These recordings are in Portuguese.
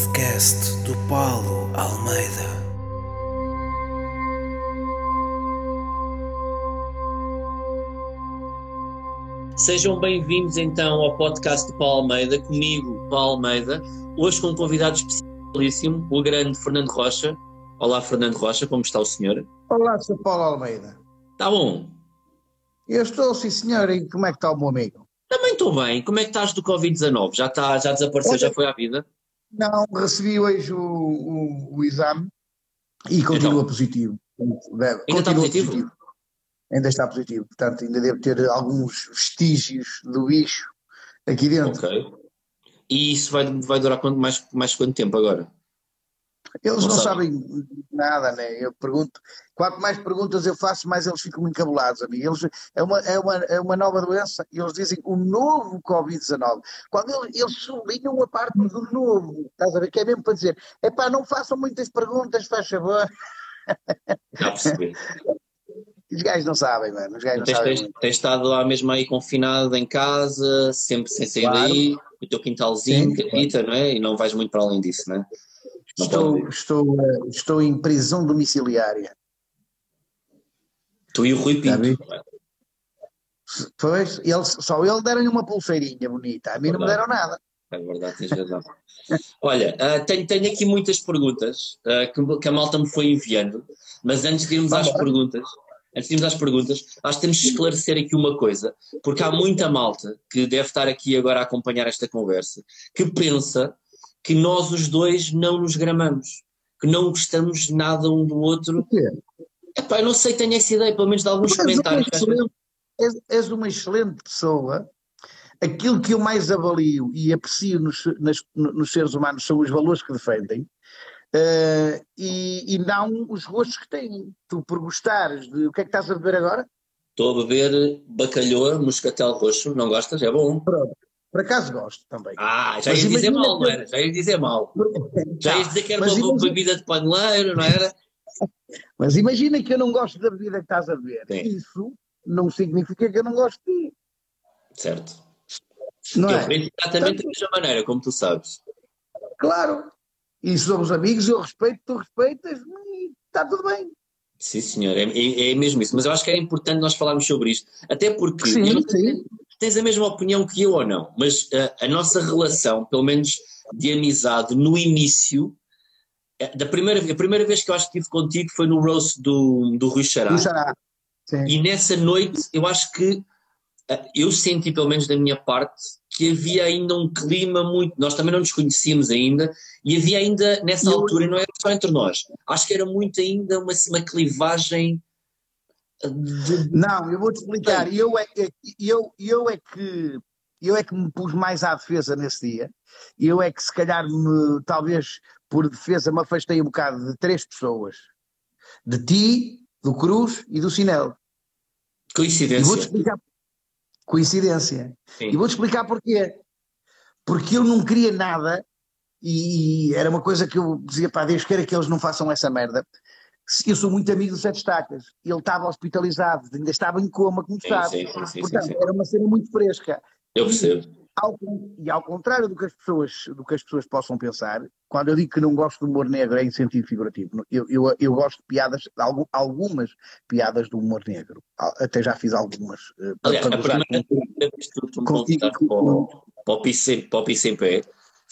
podcast do Paulo Almeida. Sejam bem-vindos então ao podcast do Paulo Almeida, comigo, Paulo Almeida, hoje com um convidado especialíssimo, o grande Fernando Rocha. Olá, Fernando Rocha, como está o senhor? Olá, Sr. Paulo Almeida. Está bom? Eu estou, sim senhor, e como é que está o meu amigo? Também estou bem. Como é que estás do Covid-19? Já, está, já desapareceu, já foi à vida? Não, recebi hoje o, o, o exame e continua Então? positivo. Ainda está continua positivo? Ainda está positivo, portanto ainda deve ter alguns vestígios do bicho aqui dentro. Ok. E isso vai, vai durar quanto, mais, mais quanto tempo agora? Eles Não não sabe. sabem nada, né? Eu pergunto, quanto mais perguntas eu faço, mais eles ficam encabulados, amigo. Eles, é, uma, é, uma, é uma nova doença e eles dizem o novo Covid-19. Quando eles, eles sublinham a parte do novo, estás a ver? Que é mesmo para dizer, epá, não façam muitas perguntas, faz favor. Já percebi. Os gajos não sabem, mano. Os gajos não tens, sabem. tens, estado lá mesmo aí confinado em casa, sempre sem sair Claro. daí, o teu quintalzinho, Sim, capita, não é? E não vais muito para além disso, não é? Não Estou, estou, eh, estou em prisão domiciliária. Tu e o Rui. Pinto. Pois, ele, só ele deram-lhe uma pulseirinha bonita. A mim não me Verdade. deram nada. É verdade, tens razão. Olha, ah, tenho, tenho aqui muitas perguntas ah, que, que a malta me foi enviando, mas antes de irmos às Vamos lá. perguntas, antes de irmos às perguntas, acho que temos de esclarecer aqui uma coisa, porque há muita malta que deve estar aqui agora a acompanhar esta conversa, que pensa que nós os dois não nos gramamos, que não gostamos nada um do outro. quê? Epá, eu não sei, tenho essa ideia, pelo menos de alguns comentários. és, és uma excelente pessoa. Aquilo que eu mais avalio e aprecio nos, nas- nos seres humanos são os valores que defendem eh, e, e não os gostos que têm. Tu, por gostares de. O que é que estás a beber agora? Estou a beber bacalhoa, moscatel roxo, não gostas? É bom. Pronto. Por acaso gosto também. Ah, já ias dizer mal, que- não era? Já ias dizer mal. Já ias dizer que era uma imagina- bebida de paneleiro, não era? Mas imagina que eu não gosto da bebida que estás a beber. Sim. Isso não significa que eu não gosto de ti. Certo. Não eu é? exatamente da mesma maneira, como tu sabes. Claro. E somos amigos, eu respeito, tu respeitas e está tudo bem. Sim, senhor, é, é- é mesmo isso. Mas eu acho que era importante nós falarmos sobre isto. Até porque Sim, eu não sei sim. Tens a mesma opinião que eu ou não, mas ah, a nossa relação, pelo menos de amizade, no início, eh, da primeira, a primeira vez que eu acho que estive contigo foi no roast do, do Rui Xará. Será. Sim. E nessa noite eu acho que eh, eu senti, pelo menos da minha parte, que havia ainda um clima muito. Nós também não nos conhecíamos ainda, e havia ainda, nessa Eu- altura, e não era só entre nós, acho que era muito ainda uma, uma clivagem. De- Não, eu vou-te explicar. Eu é, eu, eu, é que, eu é que me pus mais à defesa nesse dia. Eu é que, se calhar, me- talvez por defesa, me afastei um bocado de três pessoas: de ti, do Cruz e do Sinel. E vou-te Coincidência. explicar. Coincidência. Sim. E vou-te explicar porquê. Porque eu não queria nada e era uma coisa que eu dizia, pá, Deus queira que eles não façam essa merda. Eu sou muito amigo do Sete Estacas. Ele estava hospitalizado, ainda estava em coma, como Sim, sabe. sim, sim, sim, sim, Portanto, sim. era uma cena muito fresca. Eu percebo. Ao- e ao contrário do que, as pessoas, do que as pessoas possam pensar, quando eu digo que não gosto do humor negro é em sentido figurativo. Eu, eu, eu gosto de piadas, algu- algumas piadas do humor negro. Até já fiz algumas. eh, Aliás, para a primeira vez que tu, me convidaste para para o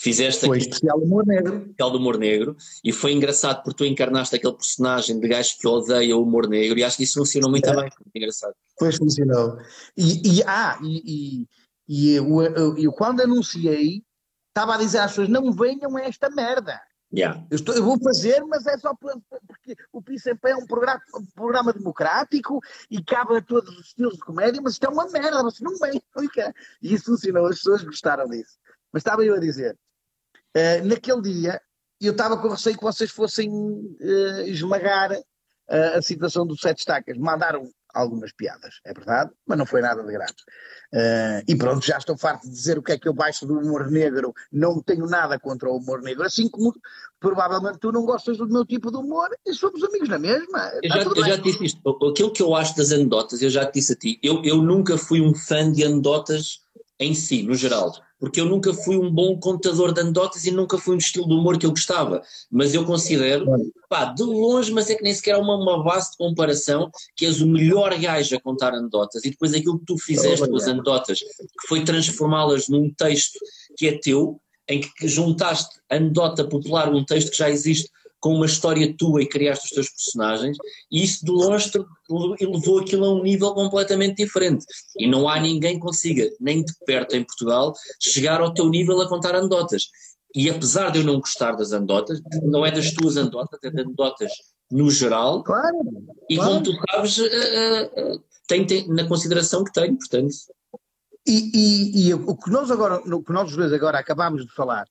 fizeste Foi aqui especial humor negro. especial do humor negro e foi engraçado porque tu encarnaste aquele personagem de gajo que odeia o humor negro e acho que isso funcionou muito É. bem. Engraçado. Pois funcionou. E, e- ah, e, e, e eu, eu- eu quando anunciei, estava a dizer às pessoas: não venham a esta merda. Yeah. Eu, estou- eu vou fazer, mas é só por- porque o PCP é um programa, um programa democrático e cabe a todos os estilos de comédia, mas isto é uma merda, vocês não vêm. fica. E isso funcionou, as pessoas gostaram disso. Mas estava eu a dizer, eh, naquele dia, eu estava com receio que vocês fossem eh, esmagar eh, a situação dos sete estacas. Mandaram algumas piadas, é verdade, mas não foi nada de grave. Eh, e pronto, já estou farto de dizer o que é que eu baixo do humor negro, não tenho nada contra o humor negro, assim como provavelmente tu não gostas do meu tipo de humor e somos amigos na mesma. Eu Está já, eu já te disse isto. Aquilo que eu acho das anedotas, eu já te disse a ti, eu, eu nunca fui um fã de anedotas em si, no geral, porque eu nunca fui um bom contador de anedotas e nunca fui um estilo de humor que eu gostava, mas eu considero, pá, de longe, mas é que nem sequer há uma, uma base de comparação, que és o melhor gajo a contar anedotas e depois aquilo que tu fizeste com as anedotas, que foi transformá-las num texto que é teu, em que juntaste anedota popular, um texto que já existe, com uma história tua e criaste os teus personagens, e isso de longe elevou aquilo a um nível completamente diferente. E não há ninguém que consiga, nem de perto em Portugal, chegar ao teu nível a contar anedotas. E apesar de eu não gostar das anedotas, não é das tuas anedotas, é das anedotas no geral, claro, e claro. como tu sabes, uh, uh, tem, tem, na consideração que tenho, portanto. E, e, e, o que nós agora, o que nós dois agora acabámos de falar,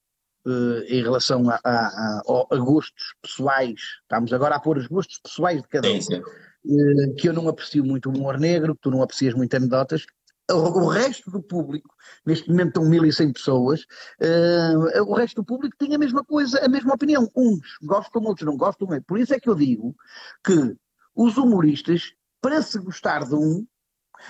Uh, em relação a, a, a, a, gostos pessoais, estamos agora a pôr os gostos pessoais de cada um, uh, que eu não aprecio muito o humor negro, que tu não aprecias muito anedotas, o, o resto do público, neste momento estão 1100 pessoas, uh, o resto do público tem a mesma coisa, a mesma opinião, uns gostam, outros não gostam, por isso é que eu digo que os humoristas, para se gostar de um,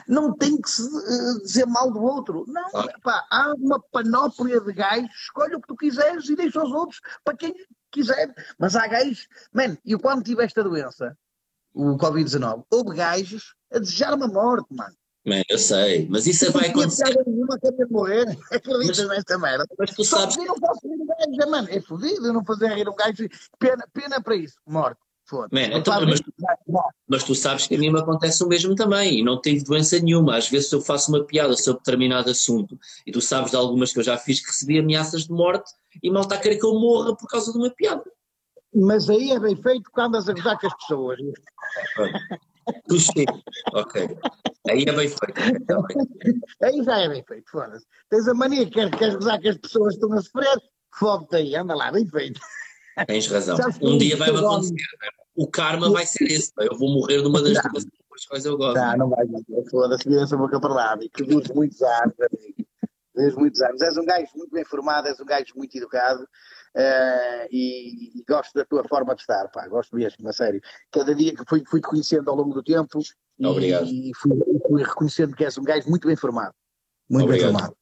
não tem que se uh, dizer mal do outro. Não, claro. pá, há uma panóplia de gajos, escolhe o que tu quiseres e deixa os outros para quem quiser. Mas há gajos, man, eu quando tive esta doença, o Covid-19, houve gajos a desejar-me a morte, mano. Man, eu sei, mas isso vai acontecer. Nenhuma que eu morrer, acreditas mas, nesta merda. Mas tu sabes. eu não posso rir um gajo, mano, é fodido eu não fazer rir um gajo. Pena, pena para isso, morte. Man, então, mas, mas, tu sabes que a mim me acontece o mesmo também e não tenho doença nenhuma. Às vezes eu faço uma piada sobre determinado assunto e tu sabes de algumas que eu já fiz que recebi ameaças de morte e mal está a querer que eu morra por causa de uma piada. Mas aí é bem feito quando andas a gozar com as pessoas. Puxei. ok. Aí é bem feito. Tá bem. Aí já é bem feito, foda-se. Tens a mania que queres, queres gozar que as pessoas estão a sofrer, fode-te aí, anda lá, bem feito. Tens razão. Um dia vai-me acontecer. O karma vai ser esse. Eu vou morrer de uma das duas coisas eu gosto. Não, não vai. Foda-se, vira essa boca para lá. E que vives muitos anos, amigo. Vives muitos anos. És um gajo muito bem formado, és um gajo muito educado. Uh, e, e, gosto da tua forma de estar, pá, gosto mesmo, a sério. Cada dia que fui, fui te conhecendo ao longo do tempo Obrigado. e fui, fui, reconhecendo que és um gajo muito bem formado. Muito Obrigado. bem formado.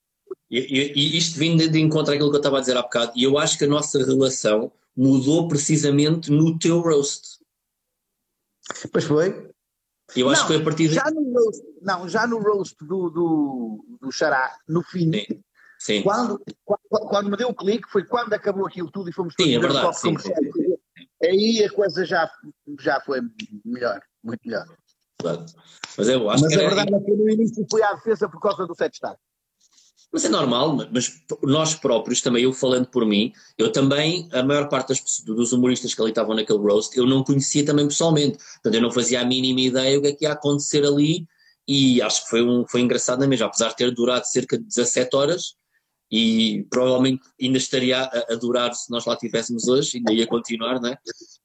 E, e, e isto vindo de encontro àquilo que eu estava a dizer há bocado, e eu acho que a nossa relação mudou precisamente no teu roast. Pois foi. Eu acho não, que foi a partir de... já no roast, Não, já no roast do, do, do Xará, no fim, Sim. Sim. Quando, quando, quando, me deu o clique, foi quando acabou aquilo tudo e fomos sim, é verdade, sim, sim, sim. Aí a coisa já, já foi melhor, muito melhor. Claro. Mas eu acho Mas que a verdade é que no início fui à defesa por causa do sete estado. Mas é normal, mas nós próprios, também eu falando por mim, eu também, a maior parte das, dos humoristas que ali estavam naquele roast, eu não conhecia também pessoalmente. Portanto, eu não fazia a mínima ideia o que é que ia acontecer ali e acho que foi, um, foi engraçado na mesma, apesar de ter durado cerca de 17 horas e provavelmente ainda estaria a, a durar se nós lá estivéssemos hoje, ainda ia continuar, não é?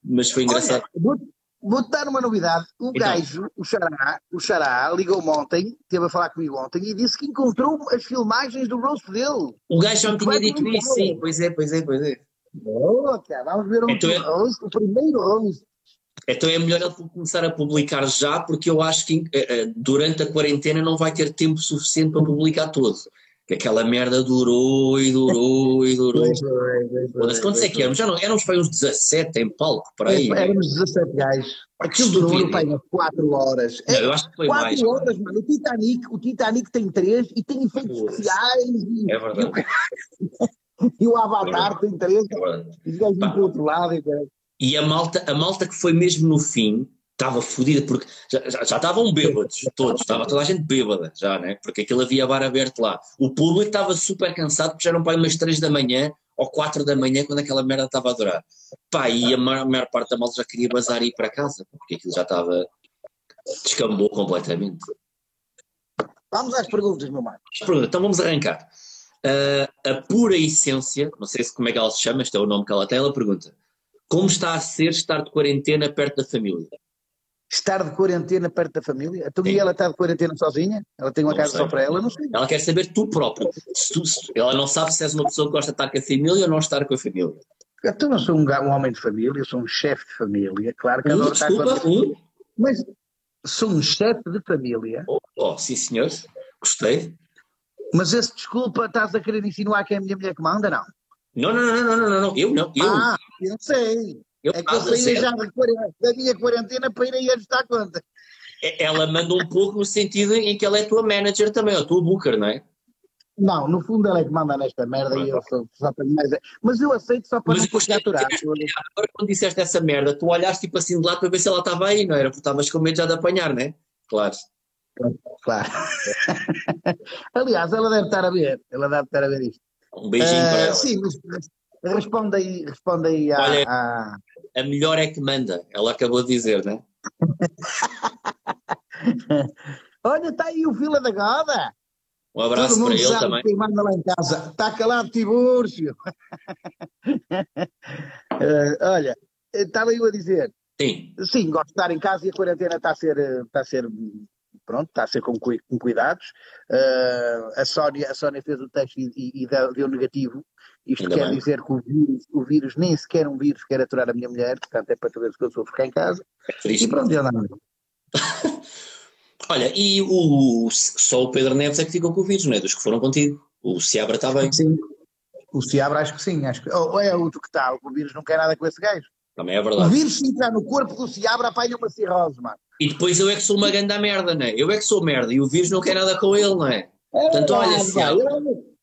Mas foi engraçado. Olha, Vou-te dar uma novidade. O Então. gajo, o Xará, o Xará, ligou-me ontem, esteve a falar comigo ontem e disse que encontrou as filmagens do roast dele. O gajo já me tinha dito isso, sim, pois é, pois é, pois é. Boa, cara, vamos ver um Então é- o primeiro roast. Então é melhor ele começar a publicar já, porque eu acho que eh, eh, durante a quarentena não vai ter tempo suficiente para publicar tudo. Que aquela merda durou e durou e durou. Foda-se, Quantos é que éramos? Já não, éramos para uns 17 em palco, por aí. Éramos 17 gajos. Aquilo durou pai, umas 4 horas. Não, eu acho que foi 4 mais. horas, mano. O Titanic, o Titanic tem 3 e tem efeitos Foda-se. especiais e, É verdade. e o Avatar tem 3 É e os gajos vão Pá. para o outro lado. E. E a malta, a malta que foi mesmo no fim estava fodida porque já, já, já estavam bêbados, todos, estava toda a gente bêbada já, né? Porque aquilo havia bar aberto lá. O público estava super cansado porque já eram para umas 3 da manhã ou 4 da manhã quando aquela merda estava a durar. Pá, e a maior, a maior parte da malta já queria bazar e ir para casa porque aquilo já estava. descambou completamente. Vamos às perguntas, meu pronto, Então vamos arrancar. Ah, a pura essência, não sei se como é que ela se chama, este é o nome que ela tem, ela pergunta: Como está a ser estar de quarentena perto da família? Estar de quarentena perto da família? Então, Sim. e ela está de quarentena sozinha? Ela tem uma Não casa sei. só para ela? Não sei. Ela quer saber tu próprio. Se tu- se- ela não sabe se és uma pessoa que gosta de estar com a família ou não estar com a família. Então, eu sou um, um homem de família, eu sou um chefe de família, claro que Um, adoro estar com a desculpa, um. Mas sou um chefe de família Oh, oh, sim, senhor. Gostei. Mas esse desculpa, estás a querer insinuar que é a minha mulher que manda, não? Não, não, não, não, não, não, não. eu não, eu. Ah, eu sei. Eu É que eu saí já da, minha quarentena para ir aí ajustar a conta. Ela manda um pouco no sentido em que ela é tua manager também, ou tua booker, não é? Não, no fundo ela é que manda nesta merda e eu sou, só tenho mais. Mas eu aceito só para Mas não ficar aturado. Agora, quando disseste essa merda, tu olhaste tipo assim de lado para ver se ela estava aí, não era? Porque estavas com medo já de apanhar, não é? Claro. Claro. Aliás, ela deve estar a ver. Ela deve estar a ver isto. Um beijinho Eh, para ela. Sim, mas responde aí, responde aí à. Olha- à- A melhor é que manda, ela acabou de dizer, não é? Olha, está aí o Vila da Goda. Um abraço Todo para mundo ele sabe também. quem manda lá em casa. Está calado, Tibúrcio. Eh, olha, estava eu a dizer, Sim, sim, gosto de estar em casa e a quarentena está a ser, eh, está a ser pronto, está a ser com, com cuidados. Eh, a, Sónia, a Sónia fez o teste e, e- e deu, deu negativo. Isto Ainda quer bem. dizer que o vírus, o vírus nem sequer um vírus quer aturar a minha mulher, portanto é para tu veres que eu sou ficar em casa. triste. E pronto, já não. Olha, e o, só o Pedro Neves é que ficou com o vírus, não é? Dos que foram contigo. O Seabra está bem, Sim. O Seabra acho que sim, acho que. Ou é outro que está, o vírus não quer nada com esse gajo. também é O verdade. vírus se entrar no corpo do Seabra apanha uma cirrose, mano. E depois eu é que sou uma grande merda, não é? Eu é que sou merda e o vírus não quer nada com ele, não é? É Portanto, olha, Seabra.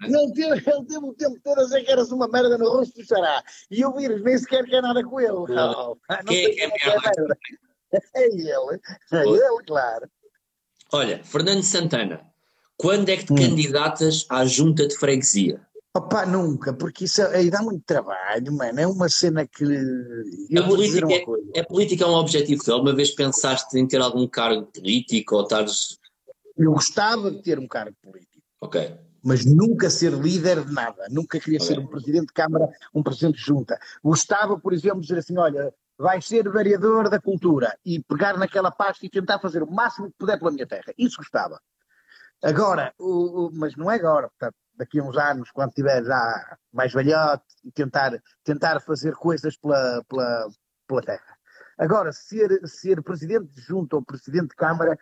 Ele teve, ele teve o tempo todo a dizer que eras uma merda no rosto do xará. E o vírus nem sequer quer nada com ele. Não, não Quem é que é merda? É ele. É ele, claro. Olha, Fernando Santana, quando é que te Hum. candidatas à junta de freguesia? Opa, nunca, porque isso aí dá muito trabalho, mano. É uma cena que. Eu A vou dizer política uma é- coisa. A política é um objetivo teu? Alguma vez pensaste em ter algum cargo político ou estares. Eu gostava de ter um cargo político. Ok. Mas nunca ser líder de nada, nunca queria ser um presidente de Câmara, um presidente de junta. Gostava, por exemplo, de dizer assim, olha, vais ser vereador da cultura e pegar naquela pasta e tentar fazer o máximo que puder pela minha terra. Isso gostava. Agora, o, o- mas não é agora, portanto, daqui a uns anos, quando tiver já mais velhote, e tentar, tentar fazer coisas pela, pela, pela terra. Agora, ser, ser presidente de junta ou presidente de Câmara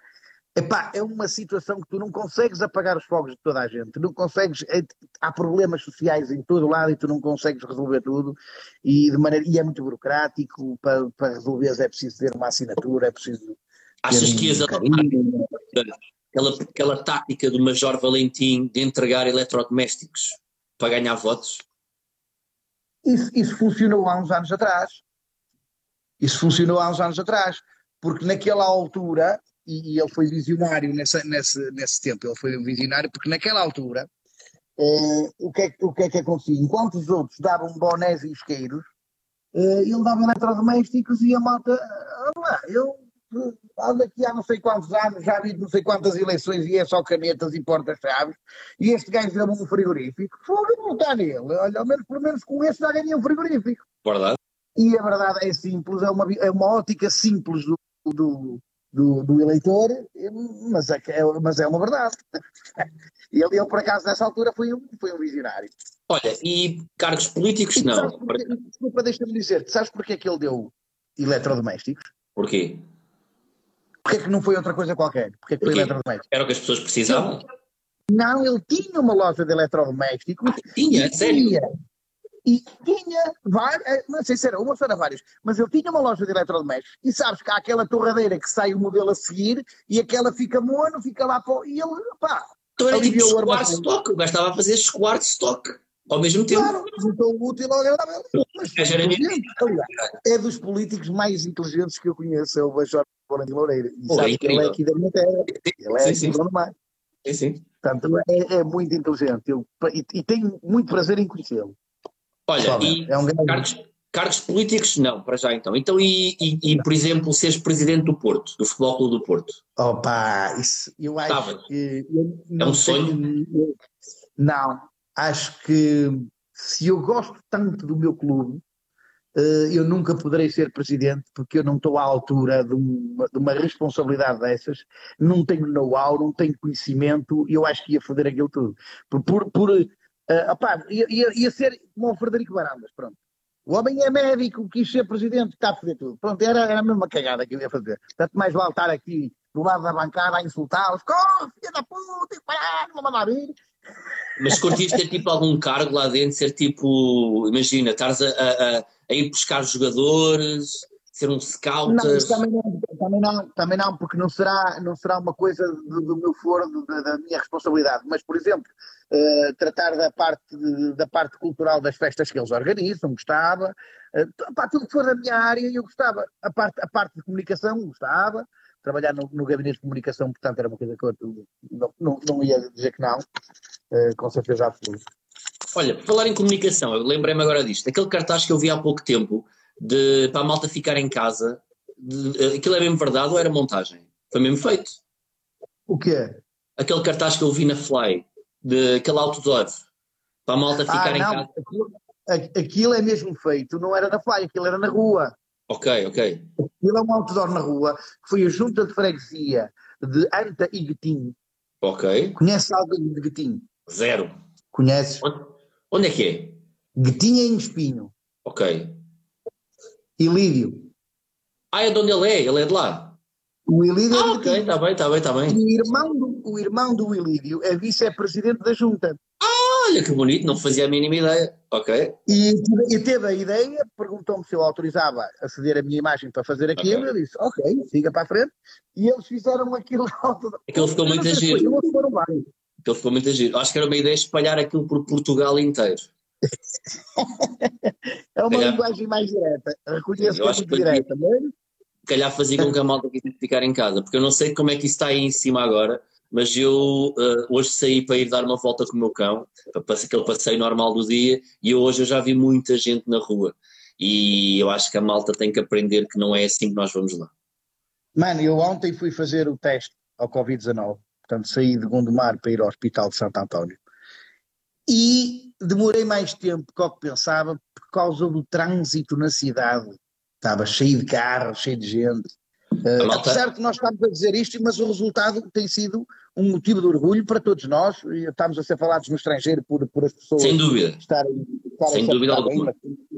Epá, é uma situação que tu não consegues apagar os fogos de toda a gente, não consegues, é- há problemas sociais em todo lado e tu não consegues resolver tudo e, de maneira, e é muito burocrático, para, para resolveres é preciso ter uma assinatura, é preciso Achas um que ias carinho. aquela, aquela tática do Major Valentim de entregar eletrodomésticos para ganhar votos? Isso, isso funcionou há uns anos atrás. Isso funcionou há uns anos atrás, porque naquela altura, e, e ele foi visionário nessa, nesse, nesse tempo, ele foi um visionário, porque naquela altura, eh, o, que é, que- o que é que acontecia? Enquanto os outros davam bonés e isqueiros, eh, ele dava eletrodomésticos e a malta, ah, lá, eu eh, ando aqui há não sei quantos anos, já vi não sei quantas eleições e é só canetas e porta-chaves, e este gajo deu-me um frigorífico, fogo está nele, olha, ao menos, pelo menos com esse já ganhei um frigorífico. Verdade? E a verdade é simples, é uma, é uma ótica simples do, do, do, do eleitor, mas é, é- mas é uma verdade. Ele, ele, por acaso, nessa altura, foi um, foi um visionário. Olha, e cargos políticos E não. porquê- desculpa, deixa-me dizer, sabes porque é que ele deu eletrodomésticos? Porquê? Porque é que não foi outra coisa qualquer? Porque é que foi Porquê? eletrodomésticos? Era o que as pessoas precisavam? Não, ele tinha uma loja de eletrodomésticos. Tinha, e sério. tinha- E tinha várias, não sei se era uma ou se era várias, mas ele tinha uma loja de eletrodomésticos e sabes que há aquela torradeira que sai o modelo a seguir e aquela fica mono, fica lá para. E ele, pá, Então era tipo o armazém. stock. O gajo estava a fazer escoar de stock ao mesmo tempo. Claro, o útil ao agradável. Mas é dos políticos mais inteligentes que eu conheço, é o Bajor de Loureiro. E sabe é que ele é aqui da minha terra. Ele é Sim, sim. do Mar. Sim, sim. Portanto, é, é muito inteligente. Eu, e, e tenho muito prazer em conhecê-lo. Olha, e É um grande. cargos, cargos políticos não, para já então. Então, e, e, e, por exemplo, seres presidente do Porto, do Futebol Clube do Porto? Opa, isso, eu acho Gostava. que. eu É um tenho- eu- não, acho que se eu gosto tanto do meu clube, eh, eu nunca poderei ser presidente porque eu não estou à altura de uma, de uma responsabilidade dessas, não tenho know-how, não tenho conhecimento, e eu acho que ia foder aquilo tudo. Por, por, por eh, opá, ia, ia, ia ser como o Frederico Barandas, pronto. O homem é médico, quis ser presidente, está a foder tudo. Pronto, era, era a mesma cagada que eu ia fazer. Tanto mais vale estar aqui do lado da bancada a insultá-los, corre, filha da puta, e parar, não mandar vir, Mas curtiste ter tipo algum cargo lá dentro, ser tipo, imagina, estares a, a, a ir buscar jogadores, ser um scout. Não, também não, também não, também não, porque não será, não será uma coisa do, do meu foro, da, da, minha responsabilidade. Mas, por exemplo, uh, tratar da parte, da parte cultural das festas que eles organizam, gostava. Uh, pá, tudo que for da minha área, eu gostava. A parte, a parte de comunicação, gostava. Trabalhar no, no gabinete de comunicação, portanto, era uma coisa que eu não, não, não ia dizer que não, uh, com certeza absoluta. Olha, por falar em comunicação, eu lembrei-me agora disto. Aquele cartaz que eu vi há pouco tempo de, para a malta ficar em casa, de, aquilo é mesmo verdade ou era montagem? Foi mesmo feito. O quê? Aquele cartaz que eu vi na Fly, de aquele outdoor, para a malta ah, ficar ah, em casa. Aquilo, aquilo é mesmo feito, não era na Fly, aquilo era na rua. Ok, ok. Aquilo é um outdoor na rua, que foi a junta de freguesia de Anta e Guetim. Ok. Conhece alguém de Guetim? Zero. Conheces? Onde, onde é que é? Guetim é em Espinho. Ok. Ilírio. Ah, é de onde ele é? Ele é de lá? O Ilírio ah, é ok, está bem, está bem, está bem. O irmão do, o irmão do Ilírio é vice-presidente da junta. Olha que bonito, não fazia a mínima ideia. Ok. E, e teve a ideia, perguntou-me se eu autorizava a ceder a minha imagem para fazer aquilo, okay. eu disse, ok, siga para a frente. E eles fizeram aquilo. Aquilo ficou muito giro. Aquilo ficou muito giro. Acho que era uma ideia espalhar aquilo por Portugal inteiro é uma calhar, linguagem mais direta. Reconheço que é muito direta, mas. Calhar fazia com que a malta quisesse ficar em casa, porque eu não sei como é que isso está aí em cima agora, mas eu uh, hoje saí para ir dar uma volta com o meu cão, aquele passeio normal do dia, e hoje eu já vi muita gente na rua. E eu acho que a malta tem que aprender que não é assim que nós vamos lá. Mano, eu ontem fui fazer o teste ao Covid-19, portanto saí de Gondomar para ir ao Hospital de Santo António. E demorei mais tempo do que pensava por causa do trânsito na cidade. Estava cheio de carros, cheio de gente. Uh, apesar de que nós estamos a dizer isto, mas o resultado tem sido um motivo de orgulho para todos nós. Estamos a ser falados no estrangeiro por, por as pessoas Sem dúvida. estarem, estarem Sem dúvida alguma.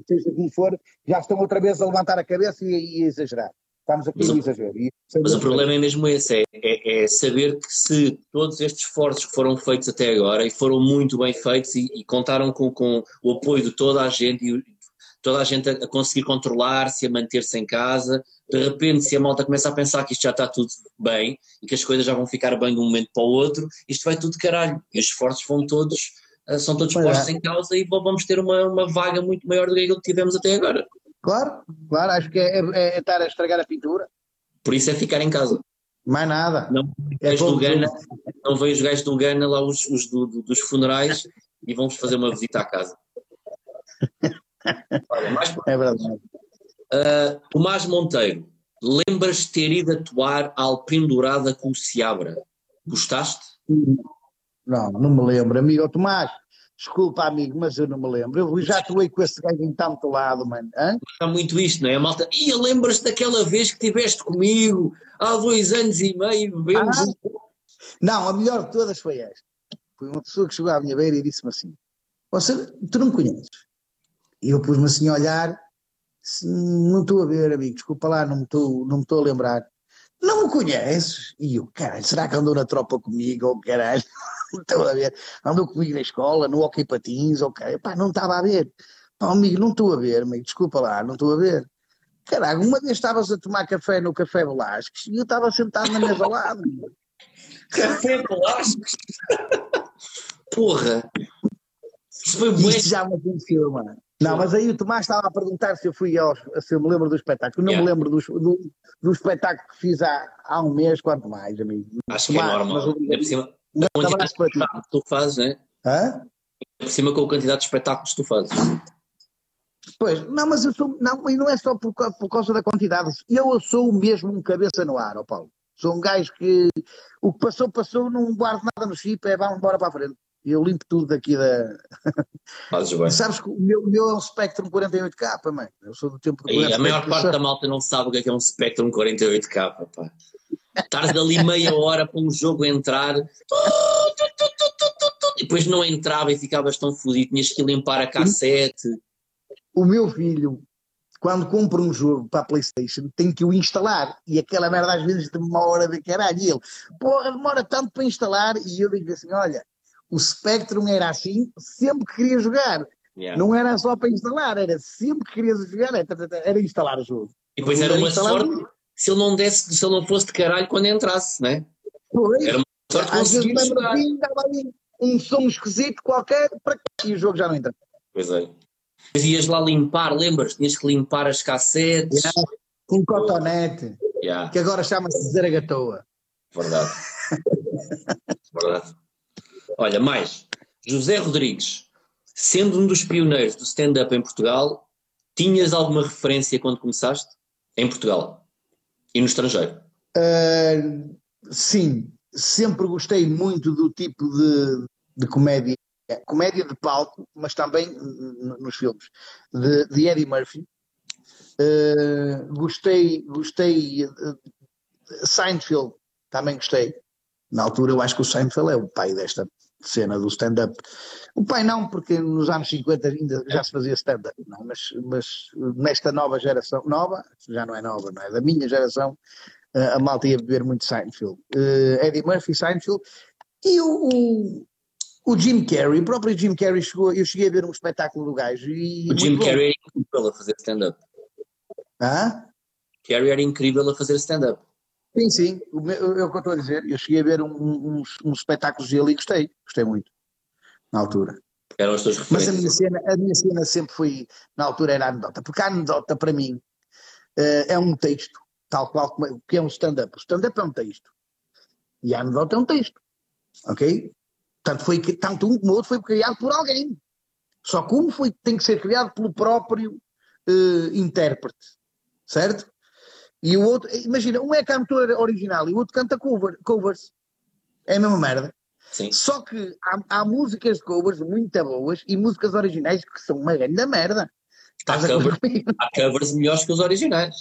Seja como for, já estão outra vez a levantar a cabeça e, e a exagerar. Estamos aqui mas, no exagero. mas o problema é mesmo esse, é, é, é, saber que se todos estes esforços que foram feitos até agora e foram muito bem feitos e, e contaram com, com, o apoio de toda a gente e toda a gente a, conseguir controlar-se, a manter-se em casa, de repente se a malta começa a pensar que isto já está tudo bem e que as coisas já vão ficar bem de um momento para o outro, isto vai tudo de caralho. E os esforços vão todos, eh, são todos postos é. em causa e vamos ter uma, uma vaga muito maior do que aquilo que tivemos até agora. Claro, claro, acho que é, é, é estar a estragar a pintura. Por isso é ficar em casa. Mais nada. Não, é do Gana, não veio os gajos do Gana lá, os, os do, do, dos funerais, e vamos fazer uma visita à casa. Olha, mais... É verdade. Uh, Tomás Monteiro, lembras de ter ido atuar ao Pendurada com o Seabra? Gostaste? Não, não me lembro, amigo. Tomás, Desculpa, amigo, mas eu não me lembro. Eu já atuei com esse gajo em tanto lado, mano. Hã? Há muito isto, não é, malta? E lembras-te daquela vez que estiveste comigo há dois anos e meio, bebemos. Ah, não, a melhor de todas foi esta. Foi uma pessoa que chegou à minha beira e disse-me assim: Você, tu não me conheces? E eu pus-me assim a olhar, não estou a ver, amigo, desculpa lá, não me estou, não me estou a lembrar. Não me conheces? E eu, caralho, será que andou na tropa comigo? Ou caralho, não estou a ver. Andou comigo na escola, no hockey patins, ok. Pá, não estava a ver. Pá, amigo, não estou a ver, amigo, desculpa lá, não estou a ver. Caralho, uma vez estavas a tomar café no Café Velasquez e eu estava sentado na mesa ao lado. café Velasquez? Porra! Isso foi muito. Isto já me aconteceu, mano. Não, mas aí o Tomás estava a perguntar se eu fui aos, se eu me lembro do espetáculo. Não yeah. me lembro do, do, do, espetáculo que fiz há, há um mês, quanto mais, amigo. Acho Tomás, que é normal. Mas, é por cima, não, a quantidade de espetáculos que tu fazes, né? Hã? É por cima com a quantidade de espetáculos que tu fazes. Pois, não, mas eu sou, não, e não é só por, por causa da quantidade. Eu sou mesmo um cabeça no ar, ó Paulo. Sou um gajo que o que passou, passou, não guardo nada no chip, é vamos embora para a frente eu limpo tudo daqui da. Fazes bem. Sabes que o meu, o meu é um Spectrum 48K, mãe. Eu sou do tempo E a maior parte da malta não sabe o que é, que é um Spectrum 48K, pá. Estás ali meia hora para um jogo entrar. E depois não entrava e ficavas tão fodido, tinhas que limpar a cassete. O meu filho, quando compra um jogo para a Playstation, tem que o instalar. E aquela merda às vezes demora de caralho. E ele, porra, demora tanto para instalar. E eu digo assim: olha, O Spectrum era assim, sempre que queria jogar. Yeah. Não era só para instalar, era sempre que querias jogar, era, era instalar o jogo. E depois era uma sorte se ele não desse, se ele não fosse de caralho quando entrasse, né? Pois. Era uma sorte Às vezes jogar. que dava ali um som esquisito qualquer para e o jogo já não entra. Pois é. Mas ias lá limpar, lembras? Tinhas que limpar as cassetes. Com cotonete, Yeah, que agora chama-se Zaragatoa. verdade. verdade. Olha, mais. José Rodrigues, sendo um dos pioneiros do stand-up em Portugal, tinhas alguma referência quando começaste? Em Portugal e no estrangeiro? Uh, sim, sempre gostei muito do tipo de, de comédia, comédia de palco, mas também nos filmes, de, de Eddie Murphy. Uh, gostei, gostei, uh, Seinfeld, também gostei. Na altura eu acho que o Seinfeld é o pai desta cena do stand-up. O pai não, porque nos anos 50 ainda já se fazia stand-up, não, mas, mas nesta nova geração, nova, já não é nova, não é? Da minha geração, Uh, a malta ia beber muito Seinfeld. Uh, Eddie Murphy, Seinfeld. E o, o, o Jim Carrey, o próprio Jim Carrey chegou, eu cheguei a ver um espetáculo do gajo e... O Jim bom. Carrey era incrível a fazer stand-up. Hã? Carrey era incrível a fazer stand-up. Sim, sim, é o que eu estou a dizer. Eu cheguei a ver um, um, uns espetáculos dele e gostei, gostei muito, na altura. Eram as tuas Mas a minha, cena, a minha cena sempre foi, na altura, era a anedota, porque a anedota, para mim, eh, é um texto, tal qual como o que é um stand-up. O stand-up é um texto. E a anedota é um texto. Ok? Tanto, foi, tanto um como o outro foi criado por alguém. Só que um foi, tem que ser criado pelo próprio eh, intérprete. Certo? E o outro, imagina, um é cantor original e o outro canta cover, covers. É a mesma merda. Sim. Só que há, há músicas de covers muito boas e músicas originais que são uma grande merda. A cover-? Há covers melhores que os originais.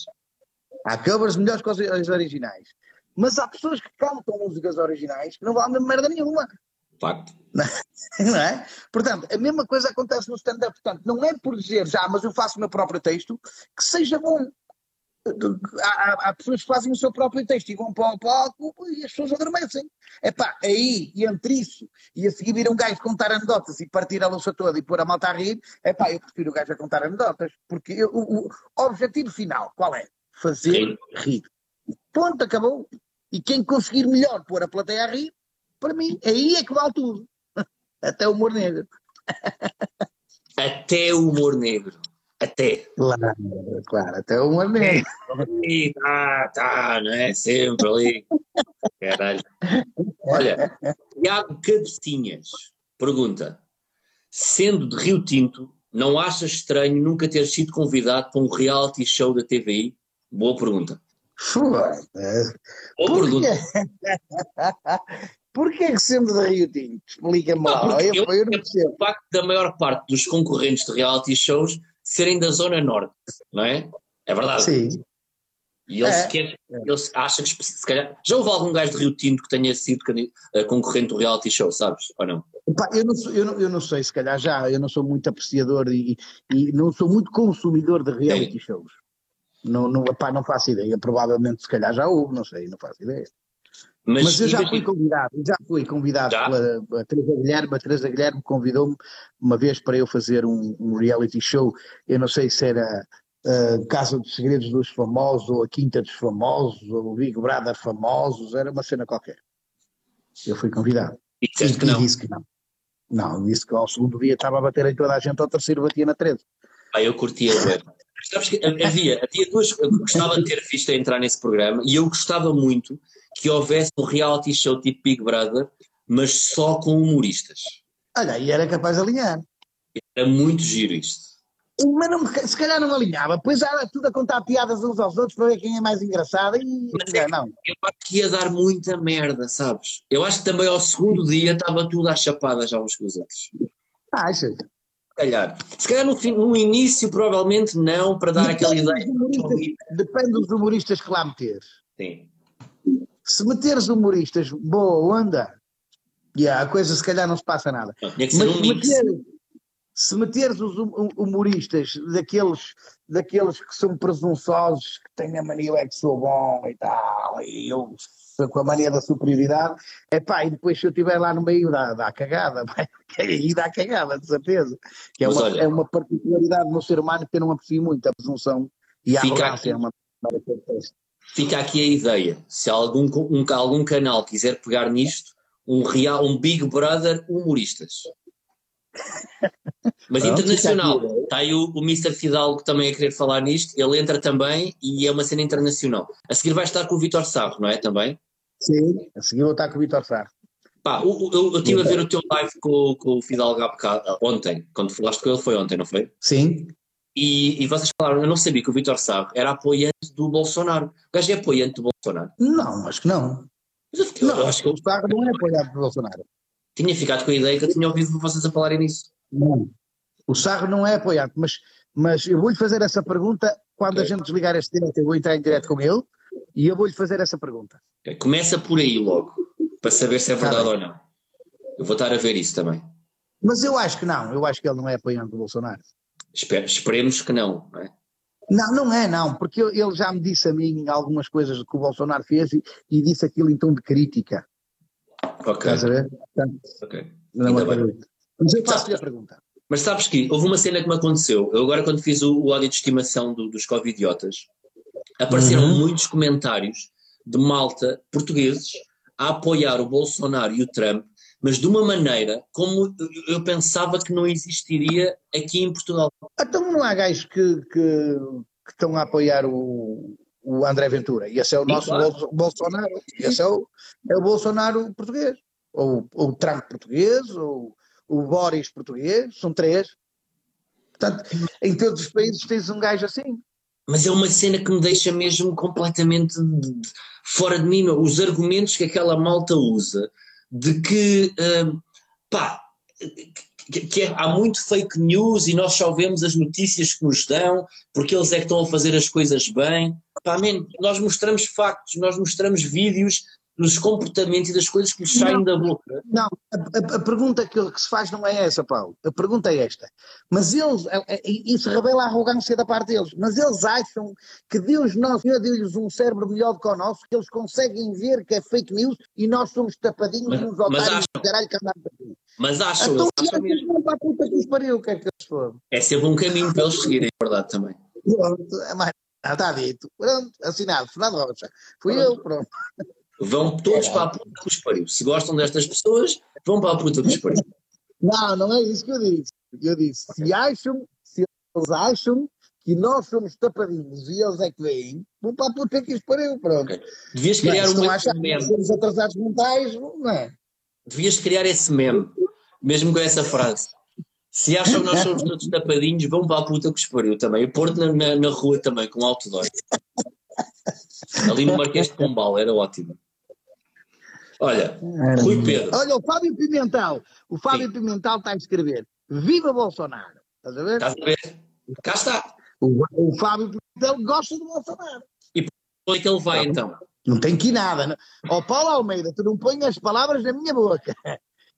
Há covers melhores que os os originais. Mas há pessoas que cantam músicas originais que não valem merda nenhuma. Facto. Não é? Portanto, a mesma coisa acontece no stand-up. Portanto, não é por dizer já, mas eu faço o meu próprio texto, que seja bom. Há, pessoas que fazem o seu próprio texto e vão para o palco e as pessoas adormecem. É pá, aí, e entre isso, e a seguir vir um gajo contar anedotas e partir a louça toda e pôr a malta a rir, é pá, eu prefiro o gajo a contar anedotas. Porque eu- o, o objetivo final, qual é? Fazer Rir. rir. Ponto, acabou. E quem conseguir melhor pôr a plateia a rir, para mim, aí é que vale tudo. Até o humor negro. Até o humor negro. Até. Claro, claro, até o humor negro. Ali, tá, tá, não é? Sempre ali. Caralho. Olha, Tiago Cabecinhas pergunta: sendo de Rio Tinto, não achas estranho nunca ter sido convidado para um reality show da TVI? Boa pergunta. Boa pergunta. Porquê que sendo de Rio Tinto? Explica-me lá. porque Eu, eu- eu. O facto da maior parte dos concorrentes de reality shows serem da Zona Norte, não é? É verdade. Sim. E eles, É. querem, eles acham que se calhar. Já houve algum gajo de Rio Tinto que tenha sido eh, concorrente do reality show, sabes? Ou não? Epá, eu, não sou- eu, não, eu não sei, se calhar já, eu não sou muito apreciador e, e não sou muito consumidor de reality shows. Não, não, epá, não faço ideia. Provavelmente, se calhar já houve, não sei, não faço ideia. Mas, Mas, eu já fui convidado, já fui convidado Já? pela Teresa Guilherme. A Teresa Guilherme convidou-me uma vez para eu fazer um, um reality show. Eu não sei se era uh, Casa dos Segredos dos Famosos, ou a Quinta dos Famosos, ou o Big Brother Famosos, era uma cena qualquer. Eu fui convidado. e disseste que não. disse que não. Não, disse que ao segundo dia estava a bater em toda a gente, ao terceiro batia na Teresa. Ah, eu curtia. Sabes que havia, havia duas. Eu gostava de ter visto a entrar nesse programa e eu gostava muito que houvesse um reality show tipo Big Brother, mas só com humoristas. Olha, e era capaz de alinhar. Era muito giro isto. Mas não, se calhar não alinhava, pois era tudo a contar piadas uns aos outros para ver quem é mais engraçado e Mas é não. Eu acho que ia dar muita merda, sabes? Eu acho que também ao segundo dia estava tudo às chapadas já uns com os outros. Achas? Se calhar. Se calhar no, fim- no início, provavelmente não, para dar aquela ideia. Depende dos humoristas que lá meteres. Sim. Se meteres humoristas boa onda, yeah, a coisa se calhar não se passa nada. Tinha que ser Mas um se mix. meter, se meteres os hum- humoristas daqueles, daqueles que são presunçosos, que têm a mania é que sou bom e tal, e eu com a mania da superioridade, é pá, e depois se eu estiver lá no meio dá, dá cagada, pá, aí dá cagada, de certeza. Que é, Mas uma, olha- é uma particularidade no ser humano que eu não aprecio muito, a presunção e a Fica arrogância. aqui. É uma Fica aqui a ideia. Se algum, um, algum canal quiser pegar nisto, um real, um Big Brother humoristas. Mas Pronto, internacional. Está aí o, o Mr. Fidalgo também a querer falar nisto. Ele entra também e é uma cena internacional. A seguir vai estar com o Vitor Sarro, não é? Também. Sim, a seguir vou estar com o Vitor Sarro. Pá, o- eu, eu estive a ver o teu live com, com o Fidalgo há bocado, ontem. Quando falaste com ele foi ontem, não foi? Sim, E, e vocês falaram, eu não sabia que o Vitor Sarro era apoiante do Bolsonaro. O gajo é apoiante do Bolsonaro. não, acho que não. Mas eu, fiquei- eu Não, acho que o Sarro não é apoiado por Bolsonaro. tinha ficado com a ideia que eu tinha ouvido vocês a falarem nisso. Não. O Sarro não é apoiado, mas, mas eu vou-lhe fazer essa pergunta quando Ok. a gente desligar este direto, eu vou entrar em direto com ele e eu vou-lhe fazer essa pergunta. Ok, Começa por aí logo, para saber se é Tá verdade bem. ou não. Eu vou estar a ver isso também. Mas eu acho que não, eu acho que ele não é apoiante do Bolsonaro. Espe- esperemos que não. não é? Não, não é, não, porque ele já me disse a mim algumas coisas que o Bolsonaro fez e, e disse aquilo em tom de crítica. Ok, Estás a ver? Portanto, ok. não é. Mas eu faço-lhe a pergunta. Mas sabes que houve uma cena que me aconteceu. Eu agora, quando fiz o, o áudio de estimação do- dos Covidiotas, apareceram Uhum. muitos comentários de malta portugueses a apoiar o Bolsonaro e o Trump, mas de uma maneira como eu- pensava que não existiria aqui em Portugal. Então não há gajos que, que, que estão a apoiar o, o André Ventura. E esse é o nosso claro. Bol- Bolsonaro. Esse é o, é o Bolsonaro português. Ou ou o Trump português, ou o Boris português. São três. Portanto, em todos os países tens um gajo assim. Mas é uma cena que me deixa mesmo completamente de- de- fora de mim. Os argumentos que aquela malta usa de que, hum, pá, que, que é- há muito fake news e nós só vemos as notícias que nos dão porque eles é que estão a fazer as coisas bem. Pá, man, nós mostramos factos, nós mostramos vídeos dos comportamentos e das coisas que lhes saem da boca. Não, a, a- a pergunta que, que se faz não é essa, Paulo. A pergunta é esta. Mas eles, é- é- isso revela a arrogância da parte deles, mas eles acham que Deus Nosso Senhor deu-lhes um cérebro melhor do que o nosso, que eles conseguem ver que é fake news e nós somos tapadinhos Mas- mas otários acham- caralho que andamos aqui. Mas acham, Então, eles acham mesmo. acham para a puta que os pariu, o que é que eles foram? É sempre um caminho para eles seguirem, é verdade também. Pronto, é mais nada, está dito. Pronto, assinado, Fernando Rocha. Fui Pronto. eu, pronto. Vão todos para a puta que os pariu. Se gostam destas pessoas, vão para a puta que os pariu. Não, não é isso que eu disse. Eu disse, se acham, se eles acham que nós somos tapadinhos e eles é que vêm, vão para a puta que os pariu, pronto. Ok. Devias criar um meme. somos atrasados mentais, não é? Devias criar esse meme, mesmo com essa frase. Se acham que nós somos todos tapadinhos, vão para a puta que os pariu também. E pôr-te na, na, na rua também, com outdoor. Ali no Marquês de Pombal, era ótimo. Olha, Rui Pedro. Olha, o Fábio Pimentel, o Fábio Pimentel está a escrever, viva Bolsonaro. Estás a ver? Estás a ver? Cá está. O, o Fábio Pimentel gosta do Bolsonaro. Onde é que ele vai então? Não tem que ir nada. Não. Ó Paulo Almeida, tu não pões as palavras na minha boca.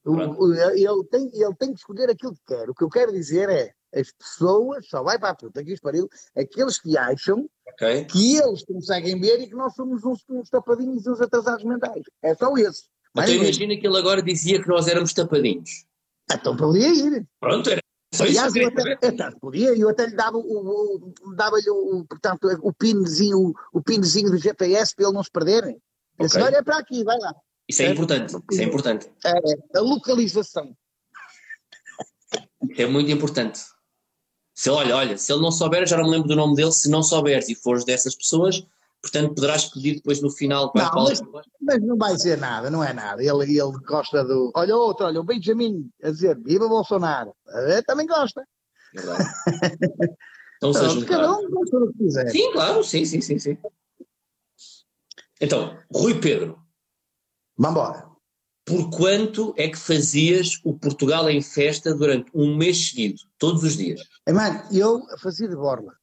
O- o- ele, tem, ele tem que escolher aquilo que quer. O que eu quero dizer é, as pessoas, só vai para a puta que os pariu, aqueles que acham Ok? que eles conseguem ver e que nós somos uns, uns tapadinhos e uns atrasados mentais. É só esse. Mais Então imagina que ele agora dizia que nós éramos tapadinhos. Então podia ir. Pronto, era só isso Aliás, que eu até, eu até podia, eu até lhe dava o, o- dava-lhe o, portanto, o pinzinho, o pinzinho do GPS para ele não se perderem. Eu disse, olha para aqui, vai lá. Isso é importante. Isso é importante. É, a localização. É muito importante. Se, olha, olha, se ele não souber, já não me lembro do nome dele, se não souberes e fores dessas pessoas, portanto poderás pedir depois no final para Não, qual mas- Mas não vai ser nada, não é nada. Ele, ele gosta do. Olha outro, olha, o Benjamin a dizer viva Bolsonaro. Eh, também gosta. Verdade. Estão-se a Pronto, cada um gosta do que quiser. Sim, claro, sim, sim, sim, sim. Então, Rui Pedro, Vamos embora. Por quanto é que fazias o Portugal em festa durante um mês seguido, todos os dias? Mano, eu fazia de borla.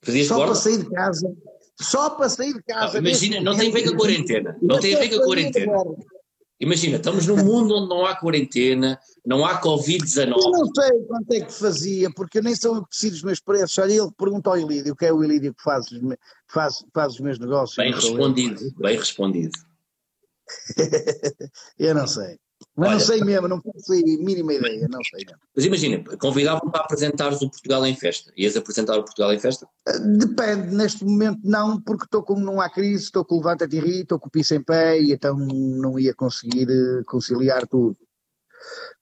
Fazias Só borda? para sair de casa. Só para sair de casa. Não, imagina, não tem a ver com a quarentena. Não tem a ver com a eu de quarentena. borla. Imagina, estamos num mundo onde não há quarentena, não há Eu Covid-19. não sei quanto é que fazia, porque eu nem sou eu que decido os meus preços. Olha, ele pergunta ao Ilídio, que é o Ilídio que faz faz, faz os meus negócios. Bem eu. respondido, bem respondido. Eu não sei. Mas Olha. não sei mesmo, não faço a mínima ideia, não sei mesmo. Mas imagina, convidavam-te para apresentares o Portugal em Festa. Ias apresentar o Portugal em Festa? Depende, neste momento não, porque estou como não há crise, estou com o Levanta-te e Ri, estou com o Piso em Pé e então não ia conseguir eh, conciliar tudo.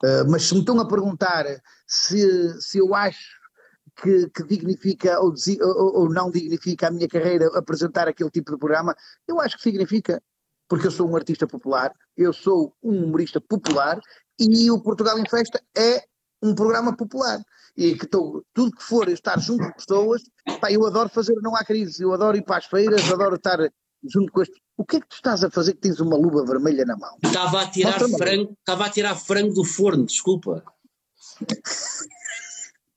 Eh, mas se me estão a perguntar se, se eu acho que, que dignifica ou, ou- ou não dignifica a minha carreira apresentar aquele tipo de programa, eu acho que significa, porque eu sou um artista popular, eu sou um humorista popular e o Portugal em Festa é um programa popular. E que estou, tudo que for estar junto de pessoas, pá, eu adoro fazer Não Há Crise, eu adoro ir para as feiras, adoro estar junto com este. O que é que tu estás a fazer que tens uma luva vermelha na mão? Estava a tirar frango, estava a tirar frango do forno, desculpa.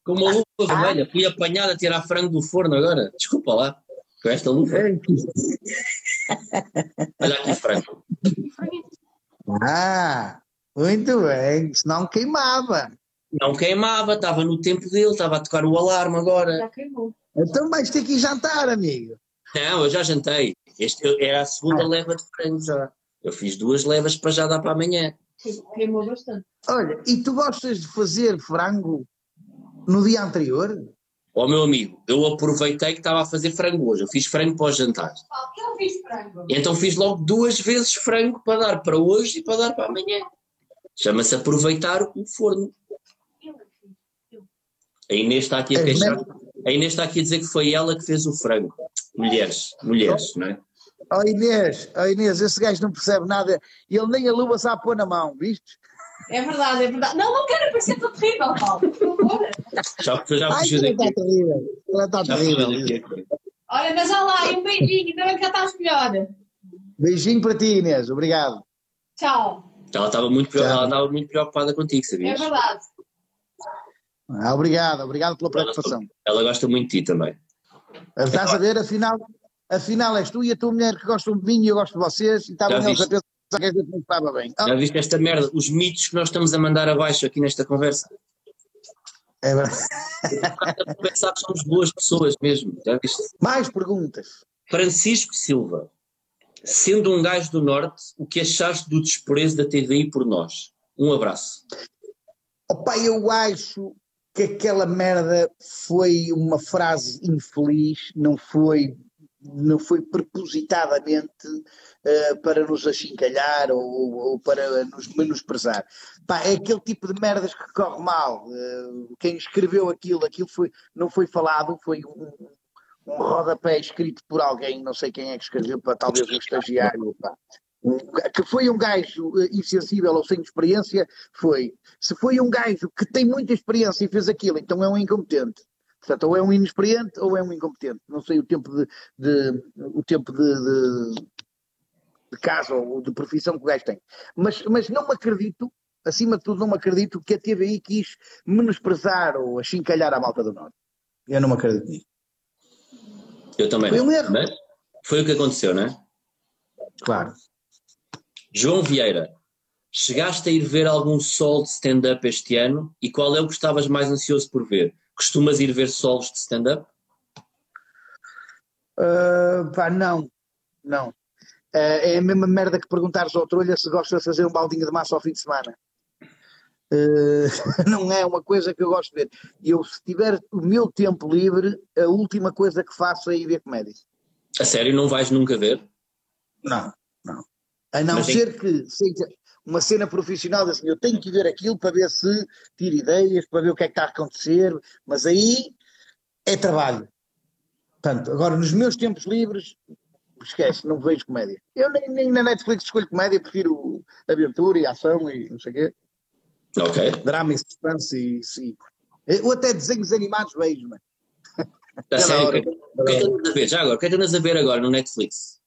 Com uma luva vermelha, fui apanhado a tirar frango do forno agora. Desculpa lá, com esta luva. Olha aqui frango. Ah, muito bem, senão queimava. Não queimava, estava no tempo dele, estava a tocar o alarme agora. Já queimou. Então vais ter que ir jantar, amigo. Não, eu já jantei. Este eu- era a segunda leva de frango já. Eu fiz duas levas para já dar para amanhã. Queimou bastante. Olha, e tu gostas de fazer frango no dia anterior? Ó meu amigo, eu aproveitei que estava a fazer frango hoje. Eu fiz frango para o jantar. Eu fiz frango. Então fiz logo duas vezes frango para dar para hoje e para dar para amanhã. Chama-se aproveitar o forno. A Inês está aqui a É, queixar. A Inês está aqui a dizer que foi ela que fez o frango. Mulheres, mulheres, não é? Ó Inês, ó Inês, esse gajo não percebe nada, ele nem a luva sabe pôr na mão, viste? É verdade, é verdade. Não, não quero parecer tão terrível, Paulo. Por favor. Já, já Ai, fugiu ela daqui. está terrível, ela está Já fugiu terrível. Olha, mas olha lá, e um beijinho, ainda bem que já estás melhor. Beijinho para ti, Inês, obrigado. Tchau. Ela estava muito, ela muito preocupada contigo, É sabias? verdade. Ah, obrigado, obrigado pela preocupação. Ela gosta muito de ti também. Estás a ver, afinal, afinal és tu e a tua mulher que gostam de mim e eu gosto de vocês, e estavam eles a pensar que a gente não estava bem. Ah, Já viste esta merda? Os mitos que nós estamos a mandar abaixo aqui nesta conversa. É verdade. Pensar que somos boas pessoas mesmo. Já viste? Mais perguntas. Francisco Silva, sendo um gajo do Norte, o que achaste do desprezo da TVI por nós? Um abraço. Opa, eu acho que aquela merda foi uma frase infeliz, não foi, não foi propositadamente eh, para nos achincalhar ou, ou para nos menosprezar. Pá, é aquele tipo de merdas que corre mal. Eh, quem escreveu aquilo, aquilo foi, não foi falado, foi um, um rodapé escrito por alguém, não sei quem é que escreveu, para talvez um estagiário, pá. Um- que foi um gajo eh, insensível ou sem experiência, foi. Se foi um gajo que tem muita experiência e fez aquilo, então é um incompetente. Portanto, ou é um inexperiente ou é um incompetente. Não sei o tempo de, de- o tempo de, de, de casa ou de profissão que o gajo tem. Mas, mas não me acredito, acima de tudo, não me acredito que a TVI quis menosprezar ou achincalhar a malta do Norte. Eu não me acredito nisso. Eu também Foi um erro. Mas foi o que aconteceu, não é? Claro. João Vieira, chegaste a ir ver algum sol de stand-up este ano e qual é o que estavas mais ansioso por ver? Costumas ir ver solos de stand-up? Ah, pá, não, não. Ah, é a mesma merda que perguntares ao trolha se gosta de fazer um baldinho de massa ao fim de semana. Ah, não é uma coisa que eu gosto de ver. Eu, se tiver o meu tempo livre, a última coisa que faço é ir ver comédia. A sério, não vais nunca ver? Não, não. A não Mas ser que seja uma cena profissional, assim, eu tenho que ver aquilo para ver se tiro ideias, para ver o que é que está a acontecer, mas aí é trabalho. Portanto, agora nos meus tempos livres, esquece, não vejo comédia. Eu nem, nem na Netflix escolho comédia, prefiro aventura e ação e não sei o quê, Ok. drama e suspense e, e ou até desenhos animados vejo, mas A sério, o que, hora. é que- o que que andas a ver? Já agora, o que é que andas a ver agora no Netflix?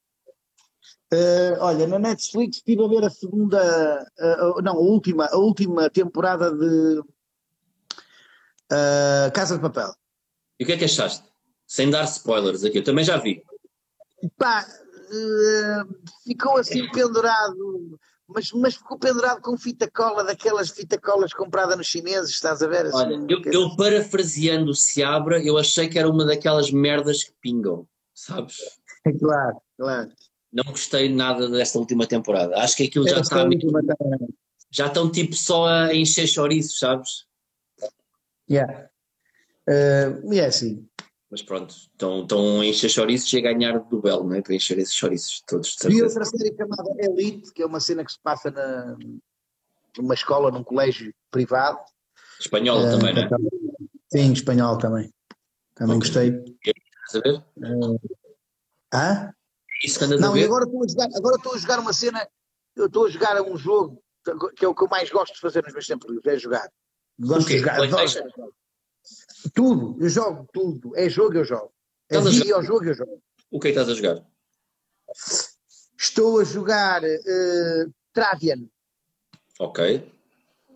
Uh, olha, na Netflix estive a ver a segunda, uh, não, a última, a última temporada de uh, Casa de Papel. E o que é que achaste? Sem dar spoilers aqui, eu também já vi. Pá, ficou assim pendurado mas, mas ficou pendurado com fita cola, daquelas fita colas compradas nos chineses, estás a ver? Assim, Olha, eu, eu parafraseando o Seabra, eu achei que era uma daquelas merdas que pingam, sabes? Claro, claro. Não gostei nada desta última temporada. Acho que aquilo já está. também. Já estão tipo só a encher chouriços, sabes? Yeah. E é assim, Mas pronto, estão, estão a encher chouriços e a ganhar do Belo, não é? Para encher esses chouriços todos, certeza. outra série chamada Elite, que é uma cena que se passa na, numa escola, num colégio privado. Espanhola Eh, também, não é? Sim, espanhol também. Também Ok. gostei. Estás a ver? Hã? Isso que Não, e agora estou a jogar, agora estou a jogar uma cena, eu estou a jogar um jogo que é o que eu mais gosto de fazer nos meus tempos livres, é jogar. Gosto de jogar, adoro. Tudo, eu jogo tudo. É jogo, eu jogo. É jogar? videojogo, eu jogo. O que é que estás a jogar? Estou a jogar eh, Travian. Ok.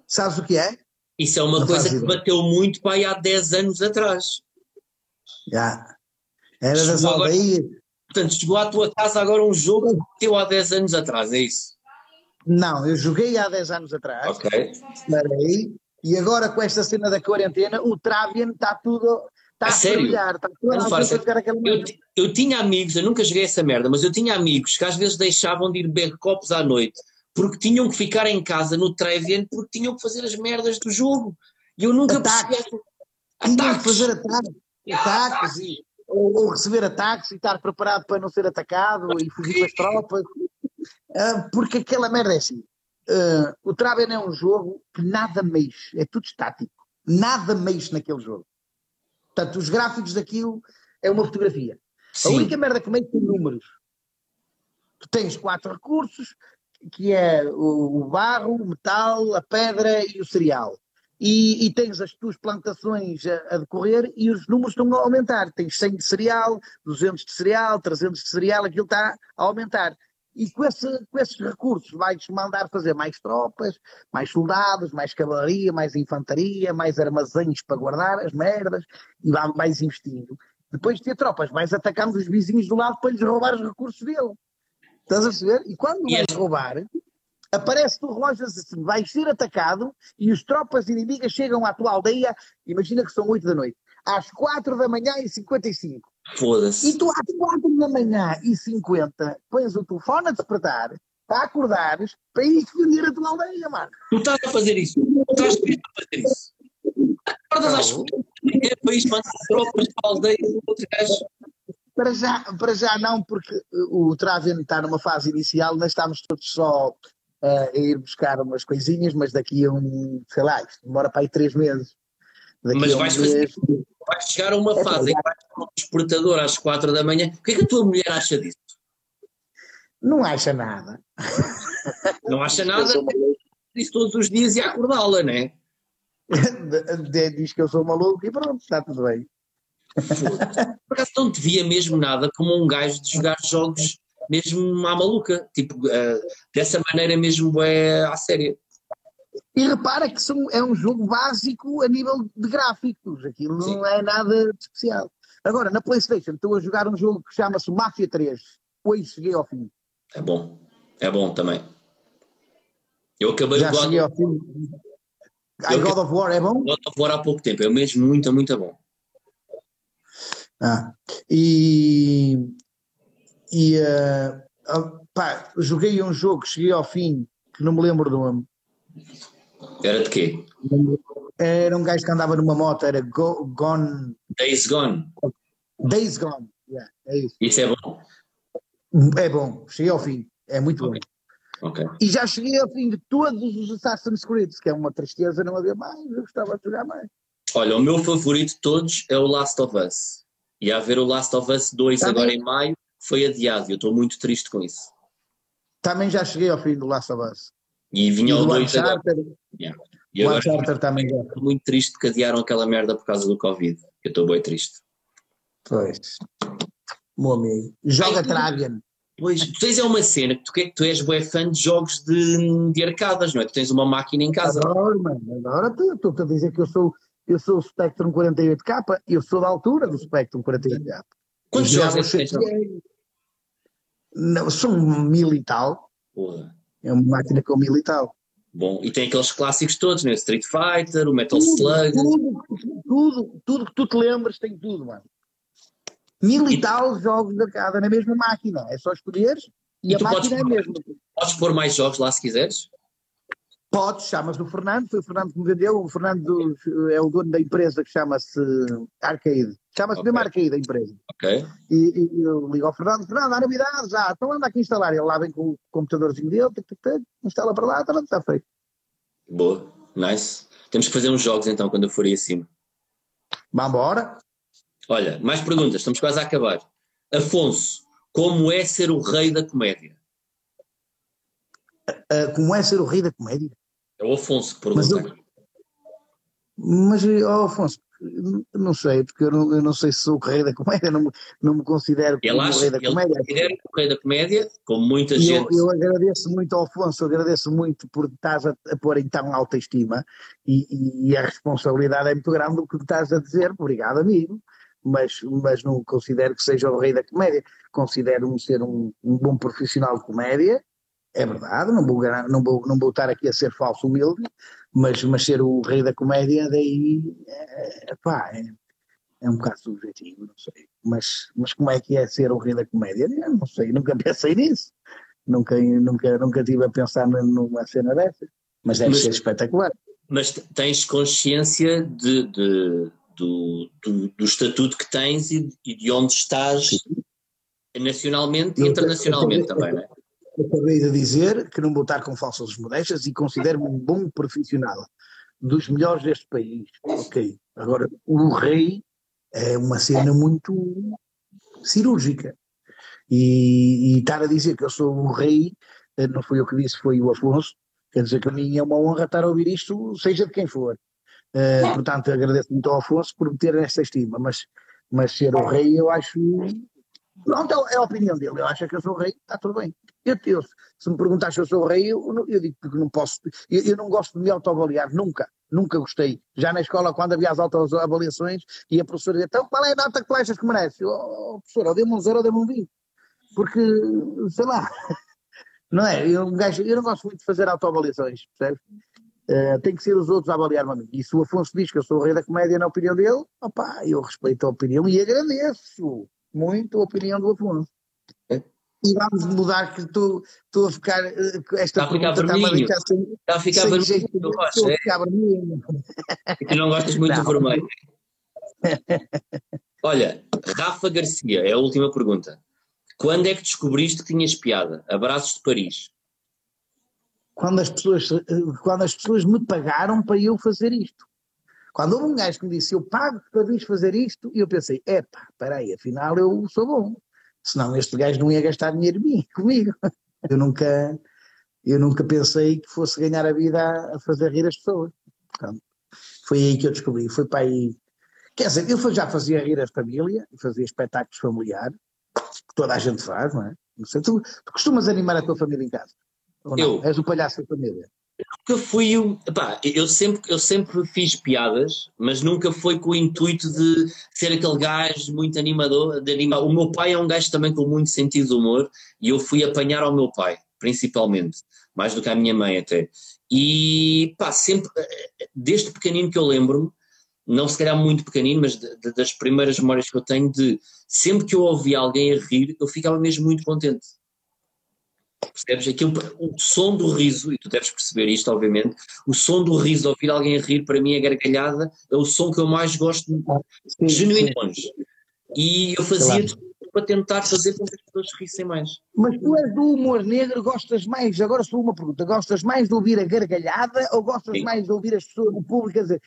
Sabes o que é? Isso é uma Não coisa que ideia. bateu muito para aí há 10 anos atrás. Já. Era das Chegou agora- aldeias. Portanto, chegou à tua casa agora um jogo que bateu há 10 anos atrás, é isso? Não, eu joguei há 10 anos atrás. Ok. Aí. E agora com esta cena da quarentena, o Travian está tudo. Está A a, sério? brilhar, está tudo a faz jogar aquela Eu, eu tinha amigos, eu nunca joguei essa merda, mas eu tinha amigos que às vezes deixavam de ir beber copos à noite porque tinham que ficar em casa no Trevian porque tinham que fazer as merdas do jogo. E eu nunca Ataques. percebi. Tinha que Ataques. fazer ataques, ataques e, ou, ou receber ataques e estar preparado para não ser atacado e fugir com as tropas. Ah, porque aquela merda é assim. Ah, o Traven é um jogo que nada mexe, é tudo estático. Nada mexe naquele jogo. Portanto, os gráficos daquilo é uma fotografia. A Sim. única merda que mexe são números. Tu tens quatro recursos, que é o, o barro, o metal, a pedra e o cereal. E, e tens as tuas plantações a, a decorrer e os números estão a aumentar. Tens 100 de cereal, 200 de cereal, 300 de cereal, aquilo está a aumentar. E com, esse- com esses recursos vais mandar fazer mais tropas, mais soldados, mais cavalaria, mais infantaria, mais armazéns para guardar as merdas e vai- vais investindo. Depois de ter tropas, vais atacando os vizinhos do lado para lhes roubar os recursos dele. Estás a perceber? E quando vais roubar, aparece no relógio assim, vais ser atacado e os tropas inimigas chegam à tua aldeia, imagina que são 8 da noite, às 4 da manhã e 55. E Foda-se. tu às 4 da manhã e 50 pões o telefone a despertar para acordares para ir defender a tua aldeia, mano. Tu estás a fazer isso. Tu estás a fazer isso. Acordas às Não. quatro da manhã para ir mandar tropas para a aldeia do outro gajo. Para já, para já não, porque o Traven está numa fase inicial, nós estamos todos só a ir buscar umas coisinhas, mas daqui a um, sei lá, isto demora para aí três meses. Daqui Mas a um vais mês- Vais chegar a uma É fase em que vais ter um despertador às quatro da manhã. O que é que a tua mulher acha disso? Não acha nada. Não acha nada disso todos os dias e acordá-la, não é? Diz que eu sou maluco e pronto, está tudo bem. Por acaso não te via mesmo nada como um gajo de jogar jogos mesmo à maluca, tipo, eh, dessa maneira mesmo é à séria. E repara que são, é um jogo básico a nível de gráficos, aquilo não Sim. é nada de especial. Agora, na Playstation, estou a jogar um jogo que chama-se Mafia 3. Hoje cheguei ao fim. É bom, é bom também. Eu acabei Já de cheguei God ao fim. Eu God of War é bom? of War há pouco tempo, é mesmo muito, muito bom. Ah, e e ah, pá, joguei um jogo, cheguei ao fim, que não me lembro do nome. Era de quê? Era um gajo que andava numa moto, era Go- Gone, Days Gone. Days Gone. Yeah, é isso. Isso é bom? É bom, cheguei ao fim, é muito bom. Ok. E já cheguei ao fim de todos os Assassin's Creed, que é uma tristeza não haver mais, eu gostava de jogar mais. Olha, o meu favorito de todos é o Last of Us. E a haver o Last of Us 2 Também. agora em maio, foi adiado. e Eu estou muito triste com isso. Também já cheguei ao fim do Last of Us. E E vinha o do 2 agora. Uncharted, E o Uncharted também já. estou muito triste porque adiaram aquela merda por causa do Covid. Eu estou bem triste. Pois. Meu amigo. Joga Ai, Travian. Pois, tu tens é uma cena que tu, que tu és bué fã de jogos de, de arcadas, não é? Tu tens uma máquina em casa. Adoro, mano. Adoro. Tu- Estou-te a dizer que eu sou, eu sou o Spectrum 48K, eu sou da altura do Spectrum 48K. Quantos jogos é que tens? Não, são mil e tal. Porra. É uma máquina com mil e tal. Bom, e tem aqueles clássicos todos, né? Street Fighter, o Metal Slug. Tudo, tudo, tudo que tu te lembras tem tudo, mano. Mil e, tal jogos de arcada na mesma máquina. É só escolheres e, E a máquina é a mesma. Podes pôr mais jogos lá se quiseres? Podes, chamas do Fernando, foi o Fernando que me vendeu. O Fernando do- é o dono da empresa que chama-se Arcade. Chama-se Ok. mesmo Arcade a empresa. Ok. E, e eu ligo ao Fernando, Fernando, há novidades, já, então anda aqui a instalar. Ele lá vem com o computadorzinho dele, tic, tic, tic, instala para lá, está, está feito. Boa. Nice. Temos que fazer uns jogos então quando eu for aí acima. Vamos embora. Olha, mais perguntas, estamos quase a acabar. Afonso, como é ser o rei da comédia? Ah, como é ser o rei da comédia? É o Afonso que Mas pergunta. Mas, ó, Afonso, não sei, porque eu não, eu não sei se sou o rei da comédia, não, me- não me considero como o acha rei da ele comédia. considera o rei da comédia, como muita E eu, gente. eu agradeço muito ao Afonso, eu agradeço muito por estás a, a pôr em tão alta estima e, e- a responsabilidade é muito grande do que estás a dizer, obrigado amigo, mas, mas não considero que seja o rei da comédia, considero-me ser um, um bom profissional de comédia, é verdade, não vou, não, vou, não vou estar aqui a ser falso humilde, mas, mas ser o rei da comédia daí, é, pá, é, é um bocado subjetivo, não sei. Mas, mas como é que é ser o rei da comédia? Eu não sei, nunca pensei nisso. Nunca, nunca, nunca tive a pensar numa cena dessa. Mas deve Mas- ser espetacular. Mas tens consciência de, de- do, do, do estatuto que tens e, e de onde estás nacionalmente e Eu- internacionalmente eu- também, não é? Acabei de dizer que não vou estar com falsas modéstias e considero-me um bom profissional. Dos melhores deste país. Ok. Agora, o rei é uma cena muito cirúrgica. E, e estar a dizer que eu sou o rei, eh, não foi eu que disse, foi o Afonso, quer dizer que a mim é uma honra estar a ouvir isto, seja de quem for. Eh, portanto, agradeço muito ao Afonso por me ter esta estima, mas, mas ser o rei eu acho. Pronto, é a opinião dele, eu acho que eu sou o rei, está tudo bem. Eu, eu, se me perguntar se eu sou rei, eu, eu digo que não posso, eu, eu não gosto de me autoavaliar, nunca, nunca gostei. Já na escola, quando havia as autoavaliações, e a professora dizia, então qual é a nota que tu achas que merece? Eu, oh, professora, dê-me um zero ou dê-me um 20. Porque, sei lá, não é? Eu, eu não gosto muito de fazer autoavaliações, percebes? Eh, tem que ser os outros a avaliar-me a mim. E se o Afonso diz que eu sou o rei da comédia na opinião dele, opá, eu respeito a opinião e agradeço muito a opinião do Afonso. E vamos mudar, que estou estou a ficar. eh, Esta Está a ficar a vermelho. deixar sem, Está a ficar sem vermelho, jeito. eu gosto, a é? ficar vermelho. E tu não gostas muito Não. do vermelho. Olha, Rafa Garcia, é a última pergunta. Quando é que descobriste que tinhas piada? Abraços de Paris. quando as pessoas, eh, quando as pessoas me pagaram para eu fazer isto. Quando houve um gajo que me disse, eu pago para vires fazer isto, e eu pensei, epá, peraí, afinal eu sou bom. Senão este gajo não ia gastar dinheiro em mim, comigo. Eu nunca, eu nunca pensei que fosse ganhar a vida a, a fazer rir as pessoas. Portanto, foi aí que eu descobri, foi para aí. Quer dizer, eu já fazia rir a família, fazia espetáculos familiares, que toda a gente faz, não é? Não sei, tu, tu costumas animar a tua família em casa? Ou não? Eu. És o palhaço da família? Nunca fui um. Eu, sempre, eu sempre fiz piadas, mas nunca foi com o intuito de ser aquele gajo muito animador. De animar. O meu pai é um gajo também com muito sentido de humor e eu fui apanhar ao meu pai, principalmente, mais do que à minha mãe até. E pá, sempre, desde pequenino que eu lembro-me, não se calhar muito pequenino, mas de- de- das primeiras memórias que eu tenho de sempre que eu ouvia alguém a rir, eu ficava mesmo muito contente. Percebes? Aquilo, o som do riso, e tu deves perceber isto, obviamente, o som do riso, ouvir alguém rir, para mim, a gargalhada, é o som que eu mais gosto, Sim, genuinamente. E eu fazia Claro. tudo para tentar fazer com que as pessoas rissem mais. Mas tu és do humor negro, gostas mais, agora só uma pergunta, gostas mais de ouvir a gargalhada ou gostas Sim. mais de ouvir as pessoas, o público a dizer,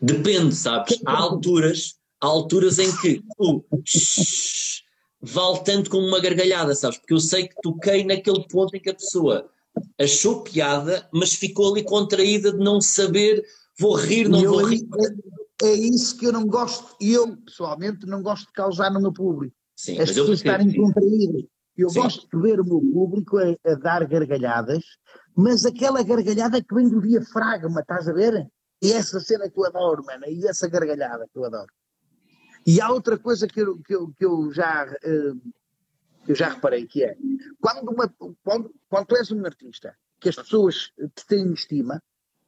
Depende, sabes? Há alturas, há alturas em que tu vale tanto como uma gargalhada, sabes? Porque eu sei que toquei naquele ponto em que a pessoa achou piada, mas ficou ali contraída de não saber, vou rir, não eu vou rir. é, é isso que eu não gosto, e eu pessoalmente não gosto de causar no meu público, Sim, as pessoas estarem contraídas. Eu Sim. gosto de ver o meu público a, a dar gargalhadas, mas aquela gargalhada que vem do diafragma, estás a ver? E essa cena que eu adoro, mano, e essa gargalhada que eu adoro. E há outra coisa que eu, que eu, que eu já eh, que eu já reparei, que é quando, uma, quando, quando tu és um artista que as pessoas te têm estima,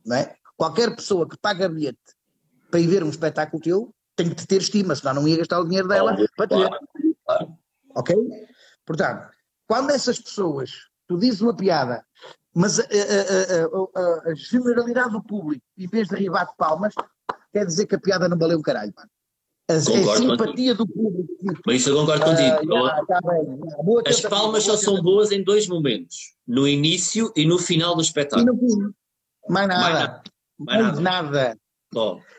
não é? qualquer pessoa que paga bilhete para ir ver um espetáculo teu tem que te ter estima, senão não ia gastar o dinheiro dela para te ver. claro. Ok? Portanto, quando essas pessoas, tu dizes uma piada, mas a, a- a- a- a generalidade do público, em vez de ribar de palmas, quer dizer que a piada não valeu um caralho, mano. A, simpatia do público. Mas isso eu concordo Ah, contigo. Boa As palmas só são boas em dois momentos: no início e no final do espetáculo. Mais nada. Mais nada.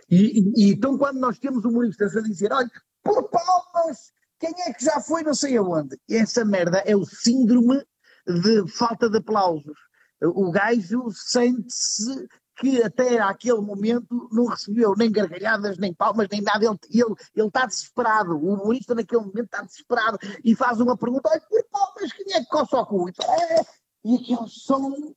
E então, quando nós temos humoristas a dizer, olha, por palmas, quem é que já foi não sei aonde? Essa merda é o síndrome de falta de aplausos. O gajo sente-se que até àquele momento não recebeu nem gargalhadas, nem palmas, nem nada. Ele, ele, ele está desesperado. O humorista naquele momento está desesperado e faz uma pergunta, olha, por palmas, quem é que coça o cu? E, "É", e aquele som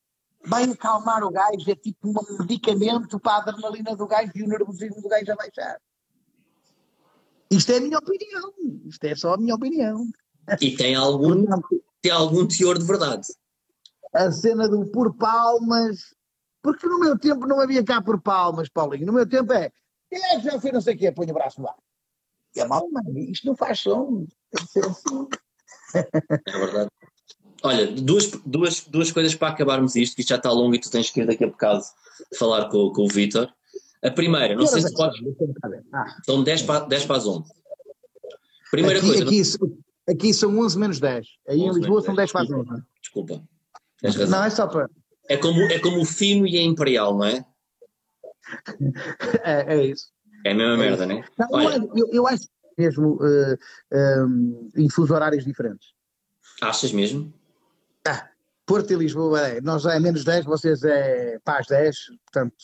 vai acalmar o gajo, é tipo um medicamento para a adrenalina do gajo e o nervosismo do gajo a baixar. Isto é a minha opinião, isto é só a minha opinião. e tem algum, tem algum teor de verdade. a cena do por palmas, porque no meu tempo não havia cá por palmas, Paulinho, no meu tempo é, quem é que já fez não sei o quê, põe o braço ar. E a mal, mano, isto não faz som, assim. É verdade. Olha, duas, duas, duas coisas para acabarmos isto, que isto já está longo e tu tens que ir daqui a bocado falar com, com o Vítor. A primeira, não sei se podes. Ah, São 10 para, 10 para as 11. Primeira aqui, coisa. aqui, aqui são 11 menos 10, aí em 11 Lisboa são 10 para as 11. Desculpa. Tens razão. Não, é só para... É como, é como o fino e a imperial, não é? É, é isso. É a mesma merda, não é? Não, Olha, eu, eu acho mesmo eh, um, em fuso horários diferentes. achas mesmo? Porto e Lisboa, é, nós é menos 10, vocês é paz 10, portanto,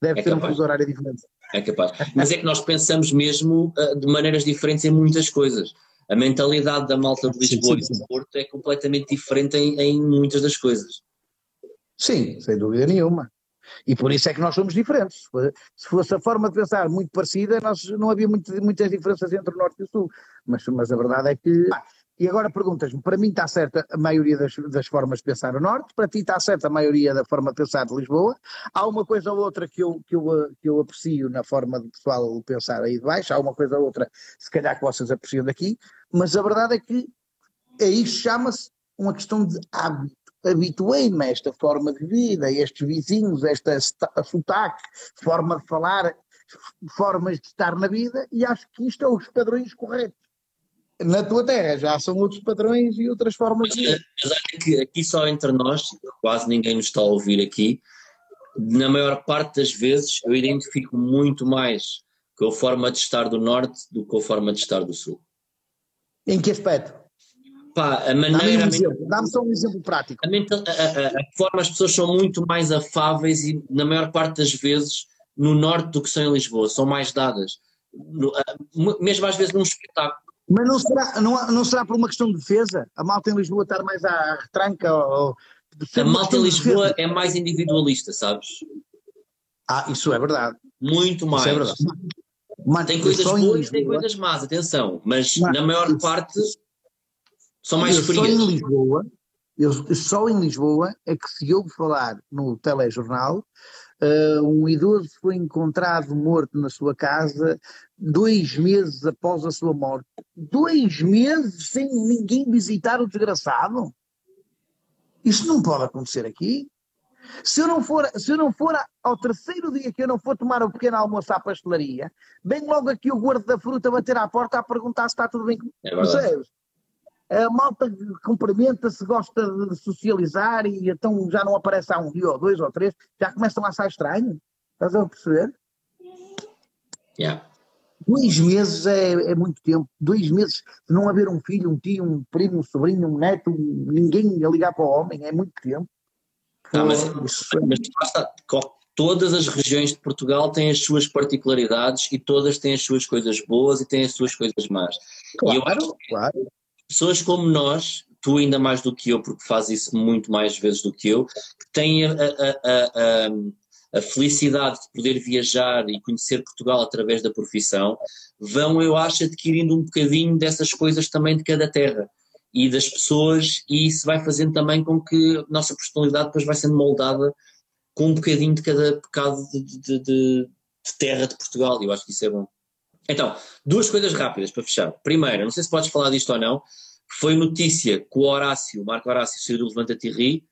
deve É ter um capaz. fuso horário diferente. É capaz. Mas é que nós pensamos mesmo ah, de maneiras diferentes em muitas coisas. A mentalidade da malta de Sim, Lisboa sim, e do Porto é completamente diferente em, em muitas das coisas. Sim, sem dúvida nenhuma. E por isso é que nós somos diferentes. Se fosse- Se fosse a forma de pensar muito parecida, nós, não havia muito- muitas diferenças entre o Norte e o Sul. Mas, mas a verdade é que. E agora perguntas-me, para mim está certa a maioria das, das formas de pensar no Norte, para ti está certa a maioria da forma de pensar de Lisboa. Há uma coisa ou outra que eu, que eu, que eu aprecio na forma de pessoal pensar aí de baixo, há uma coisa ou outra, se calhar, que vocês apreciam daqui, mas a verdade é que é isso chama-se uma questão de hábito. Habituei-me a esta forma de vida, a estes vizinhos, a esta sta- sotaque, forma de falar, formas de estar na vida, e acho que isto é os padrões corretos. Na tua terra já são outros padrões e outras formas de vida. Que aqui só entre nós, quase ninguém nos está a ouvir aqui, na maior parte das vezes eu identifico muito mais com a forma de estar do Norte do que com a forma de estar do Sul. Em que aspecto? Pá, a Dá-me maneira, um a, exemplo, dá-me só um exemplo prático. a, a- a- forma as pessoas são muito mais afáveis e na maior parte das vezes no Norte do que são em Lisboa, são mais dadas. No- mesmo às vezes num espetáculo. Mas não será, não, não será por uma questão de defesa? A malta em Lisboa estar mais à retranca? Ou, ser A malta em Lisboa defesa? é mais individualista, sabes? Ah, isso é verdade. Muito mais. Isso é verdade. Mano, Tem coisas boas e tem coisas más, atenção, mas Mas- na maior parte são mais eu só frias. em Lisboa, eu, só em Lisboa é que se ouve falar no telejornal, eh, um idoso foi encontrado morto na sua casa dois meses após a sua morte. Dois meses sem ninguém visitar o desgraçado? Isso não pode acontecer aqui. Se eu não for, se eu não for ao terceiro dia que eu não for tomar o pequeno almoço à pastelaria, vem logo aqui o guarda da fruta bater à porta a perguntar se está tudo bem comigo. É. Percebes? A malta cumprimenta-se, gosta de socializar e então já não aparece há um dia ou dois ou três, já começam a achar estranho. Estás a perceber? Yeah. Dois meses é, é muito tempo. Dois meses de não haver um filho, um tio, um primo, um sobrinho, um neto, um- ninguém a ligar para o homem, é muito tempo. Mas- Isso- Mas lá está, co- todas as regiões de Portugal têm as suas particularidades e todas têm as suas coisas boas e têm as suas coisas más. E eu acho claro, claro. Pessoas como nós, tu ainda mais do que eu, porque fazes isso muito mais vezes do que eu, que têm a, a- a- a- felicidade de poder viajar e conhecer Portugal através da profissão, vão, eu acho, adquirindo um bocadinho dessas coisas também de cada terra. e das pessoas, e isso vai fazendo também com que a nossa personalidade depois vai sendo moldada com um bocadinho de cada bocado de, de, de, de terra de Portugal, e eu acho que isso é bom. Então, duas coisas rápidas para fechar. Primeiro, não sei se podes falar disto ou não, foi notícia que o Horácio, o Marco Horácio, saiu do Levanta-te e Ri.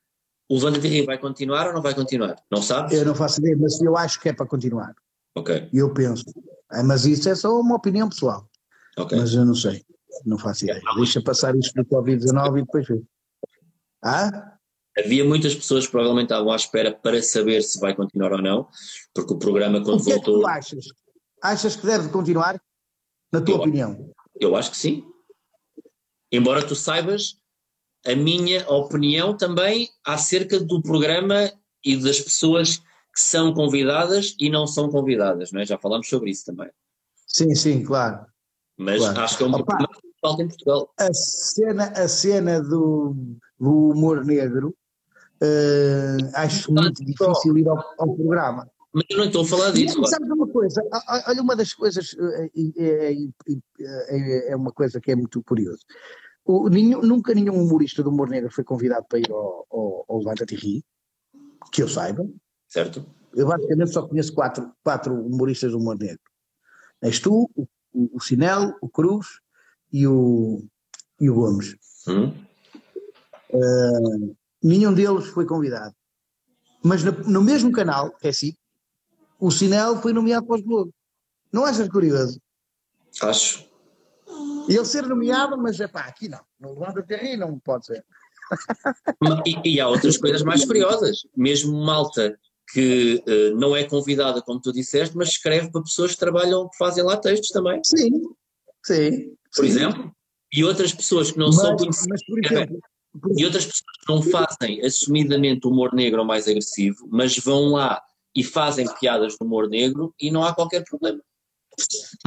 O Levanta-te e Ri vai continuar ou não vai continuar? Não sabes? Eu não faço ideia, mas eu acho que é para continuar. Ok, Eu penso. Ah, Mas isso é só uma opinião pessoal. ok. Mas eu não sei. Não faço ideia. Deixa passar isto do Covid-19 e depois vê. Ah? Havia muitas pessoas que provavelmente estavam à espera para saber se vai continuar ou não, porque o programa quando O que é que voltou, tu achas? Achas que deve continuar? Na tua Eu- opinião? eu acho que sim. Embora tu saibas a minha opinião também acerca do programa e das pessoas que são convidadas e não são convidadas, não é? Já falámos sobre isso também. Sim, sim, claro. Mas Claro. acho que é um Opa. que falta em Portugal. A cena, a cena do, do humor negro, eh, acho muito difícil ir ao, ao programa. Mas eu não estou a falar disso. Claro. Sabes uma coisa? Olha, uma das coisas eh, é, é- é- é uma coisa que é muito curioso. O- nenhum- nunca nenhum humorista do humor negro foi convidado para ir ao, ao, ao Levanta-te e Ri, que eu saiba. Certo? Eu basicamente só conheço quatro, quatro humoristas do humor negro. És tu, o, o, o Sinel, o Cruz e o, e o Gomes. Hum? Nenhum deles foi convidado. Mas no, no mesmo canal, é assim, o Sinel foi nomeado para os Globos. Não achas curioso? Acho. Ele ser nomeado, mas é pá, aqui não. No Levanta-te e Ri não pode ser. E, e há outras coisas mais curiosas. Mesmo malta que eh, não é convidada, como tu disseste, mas escreve para pessoas que trabalham, que fazem lá textos também, Sim, sim. por sim. exemplo. E outras pessoas que não são Mas, conhecidas. mas, por exemplo, E outras pessoas que não fazem assumidamente humor negro ou mais agressivo, mas vão lá e fazem piadas de humor negro e não há qualquer problema.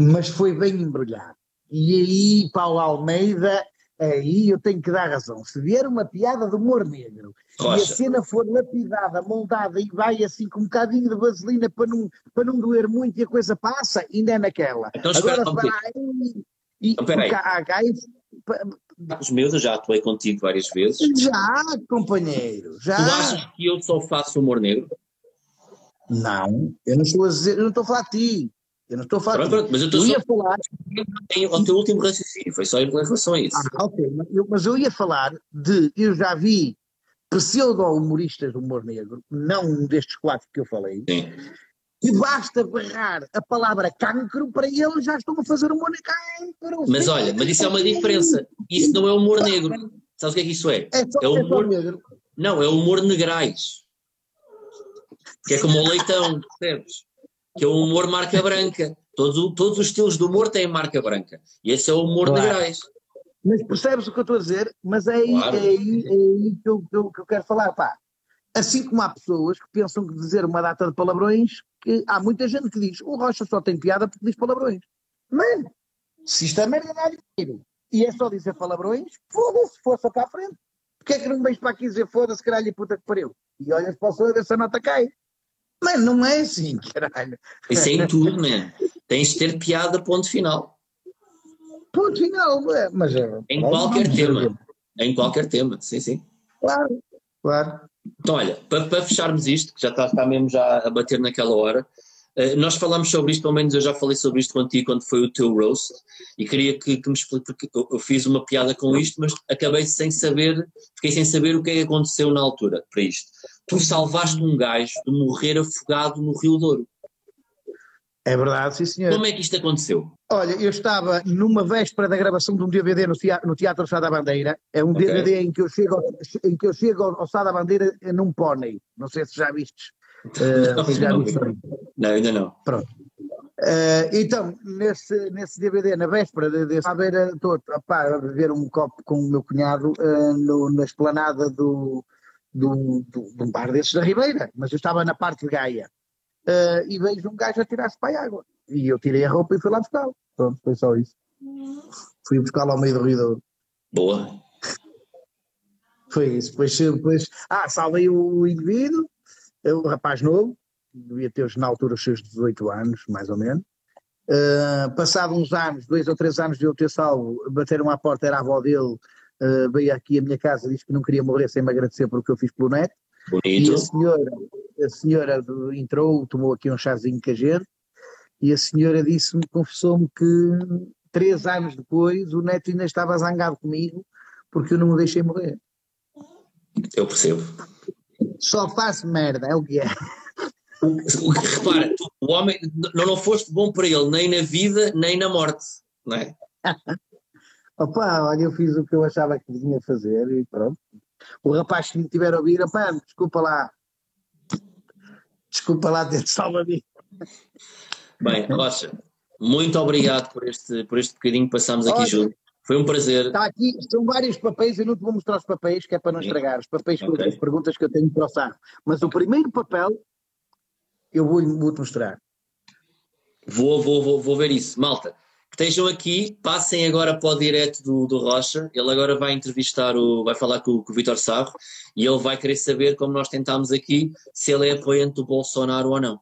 mas foi bem embrulhado. E aí, Paulo Almeida, aí eu tenho que dar razão. Se vier uma piada de humor negro e a Rocha, cena for lapidada, moldada e vai assim com um bocadinho de vaselina para não, para não doer muito e a coisa passa, ainda é naquela. Então espera Agora, um se vai- e, Então, peraí. porque há- há esse- os meus, eu já atuei contigo várias vezes. já, companheiro, já. Tu achas que eu só faço humor negro? Não, eu não estou a dizer, eu não estou a falar de ti. Eu não estou a falar Pronto, pronto, mas eu estou Eu só ia falar, ao teu último raciocínio, foi só em relação a isso. Ah, ok, mas eu, mas eu ia falar de. Eu já vi pseudo-humoristas do humor negro, não um destes quatro que eu falei, Sim. e basta barrar a palavra cancro para eles já estão a fazer humor negro. Cancro! Mas olha, mas isso é uma diferença. Isso não é humor negro. Sabes o que é que isso é? É só, é o é só humor- negro. Não, é humor negrais. Que é como o leitão, percebes? Que é o humor marca branca. Todos, todos os estilos de humor têm marca branca. E esse é o humor Claro. negrais. Mas percebes o que eu estou a dizer? Mas é aí, Claro. é aí, é aí que, eu, que eu- que eu quero falar, pá. Assim como há pessoas que pensam que dizer uma data de palavrões, que há muita gente que diz o Rocha só tem piada porque diz palavrões. Mano, se isto é merda dá dinheiro e é só dizer palavrões, foda-se, força para a frente. Porquê é que não vens para aqui dizer foda-se, caralho, e puta que pariu? E olhas para o a ver se a nota cai. Mano, não é assim, caralho. Isso é em tudo, man. Tens de ter piada, ponto final. Ponto final, mas é. Em mas qualquer tema. Em qualquer tema. Sim, sim. Claro, claro. Então, olha, para, para fecharmos isto, que já está, está mesmo já a bater naquela hora, eh, nós falamos sobre isto, pelo menos eu já falei sobre isto contigo quando foi o teu roast, e queria que, que me explique, porque eu, eu fiz uma piada com isto, mas acabei sem saber, fiquei sem saber o que é que aconteceu na altura para isto. Tu salvaste um gajo de morrer afogado no Rio Douro. É verdade, sim senhor. Como é que isto aconteceu? Olha, eu estava numa véspera da gravação de um DVD no Teatro, no teatro Sá da Bandeira. É um Ok. DVD em que eu chego, ao- em que eu chego ao Sá da Bandeira num pônei. Não sei se já vistes. Eh, Não, se já não. vistes. Não, ainda não. Eh, então, nesse, nesse DVD, na véspera de, de à beira, estou a beber um copo com o meu cunhado eh, no- na esplanada do, do, do, de um bar desses da Ribeira, mas eu estava na parte de Gaia. Eh, e vejo um gajo a tirar-se para a água. E eu tirei a roupa e fui lá buscá-lo. Pronto, foi só isso. Fui buscá-lo ao meio do Rio. Boa. Foi isso. Depois, depois ah, salvei o indivíduo, o rapaz novo, devia ter na altura os seus 18 anos, mais ou menos. Uh, passado uns anos, dois ou três anos de eu ter salvo, bateram à porta, era a avó dele, uh, veio aqui à minha casa, disse que não queria morrer sem me agradecer por o que eu fiz pelo neto. Bonito. E a senhora, a senhora entrou, tomou aqui um chazinho com a gente, e a senhora disse-me, confessou-me que três anos depois o neto ainda estava zangado comigo porque eu não me deixei morrer. Eu percebo. Só faço merda, é o que é. O, que repara, tu, o homem não, não foste bom para ele nem na vida nem na morte, não é? Opa, olha, eu fiz o que eu achava que devia fazer e pronto. O rapaz que me tiver a ouvir, opa, desculpa lá. Desculpa lá ter salva-me. Bem, Rocha, muito obrigado por este, por este bocadinho que passámos aqui juntos. Foi um prazer. Está aqui, são vários papéis, eu não te vou mostrar os papéis, que é para não estragar, os papéis okay. com as perguntas que eu tenho para o Sá. Mas o primeiro papel eu vou-te vou mostrar. Vou, vou, vou, vou ver isso. Malta, que estejam aqui, passem agora para o direto do, do Rocha. Ele agora vai entrevistar, o, vai falar com, com o Vitor Sarro e ele vai querer saber, como nós tentámos aqui, se ele é apoiante do Bolsonaro ou não.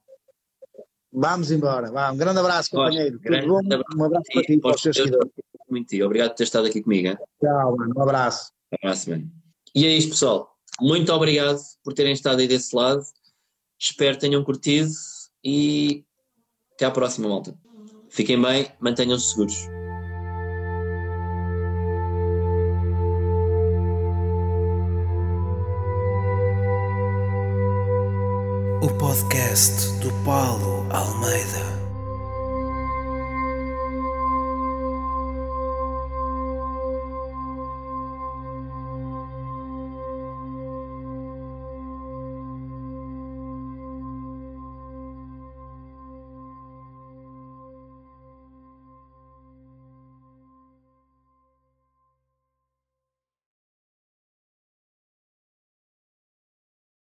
Vamos embora. Vá, um grande abraço, companheiro. Grande bom? Abraço. Um abraço para ti, para os seus Muito Obrigado por ter estado aqui comigo. Hein? Tchau, mano. Um abraço. Um abraço, mano. E é isto, pessoal. Muito obrigado por terem estado aí desse lado. Espero que tenham curtido e até à próxima, malta. Fiquem bem, mantenham-se seguros. O podcast do Paulo Almeida.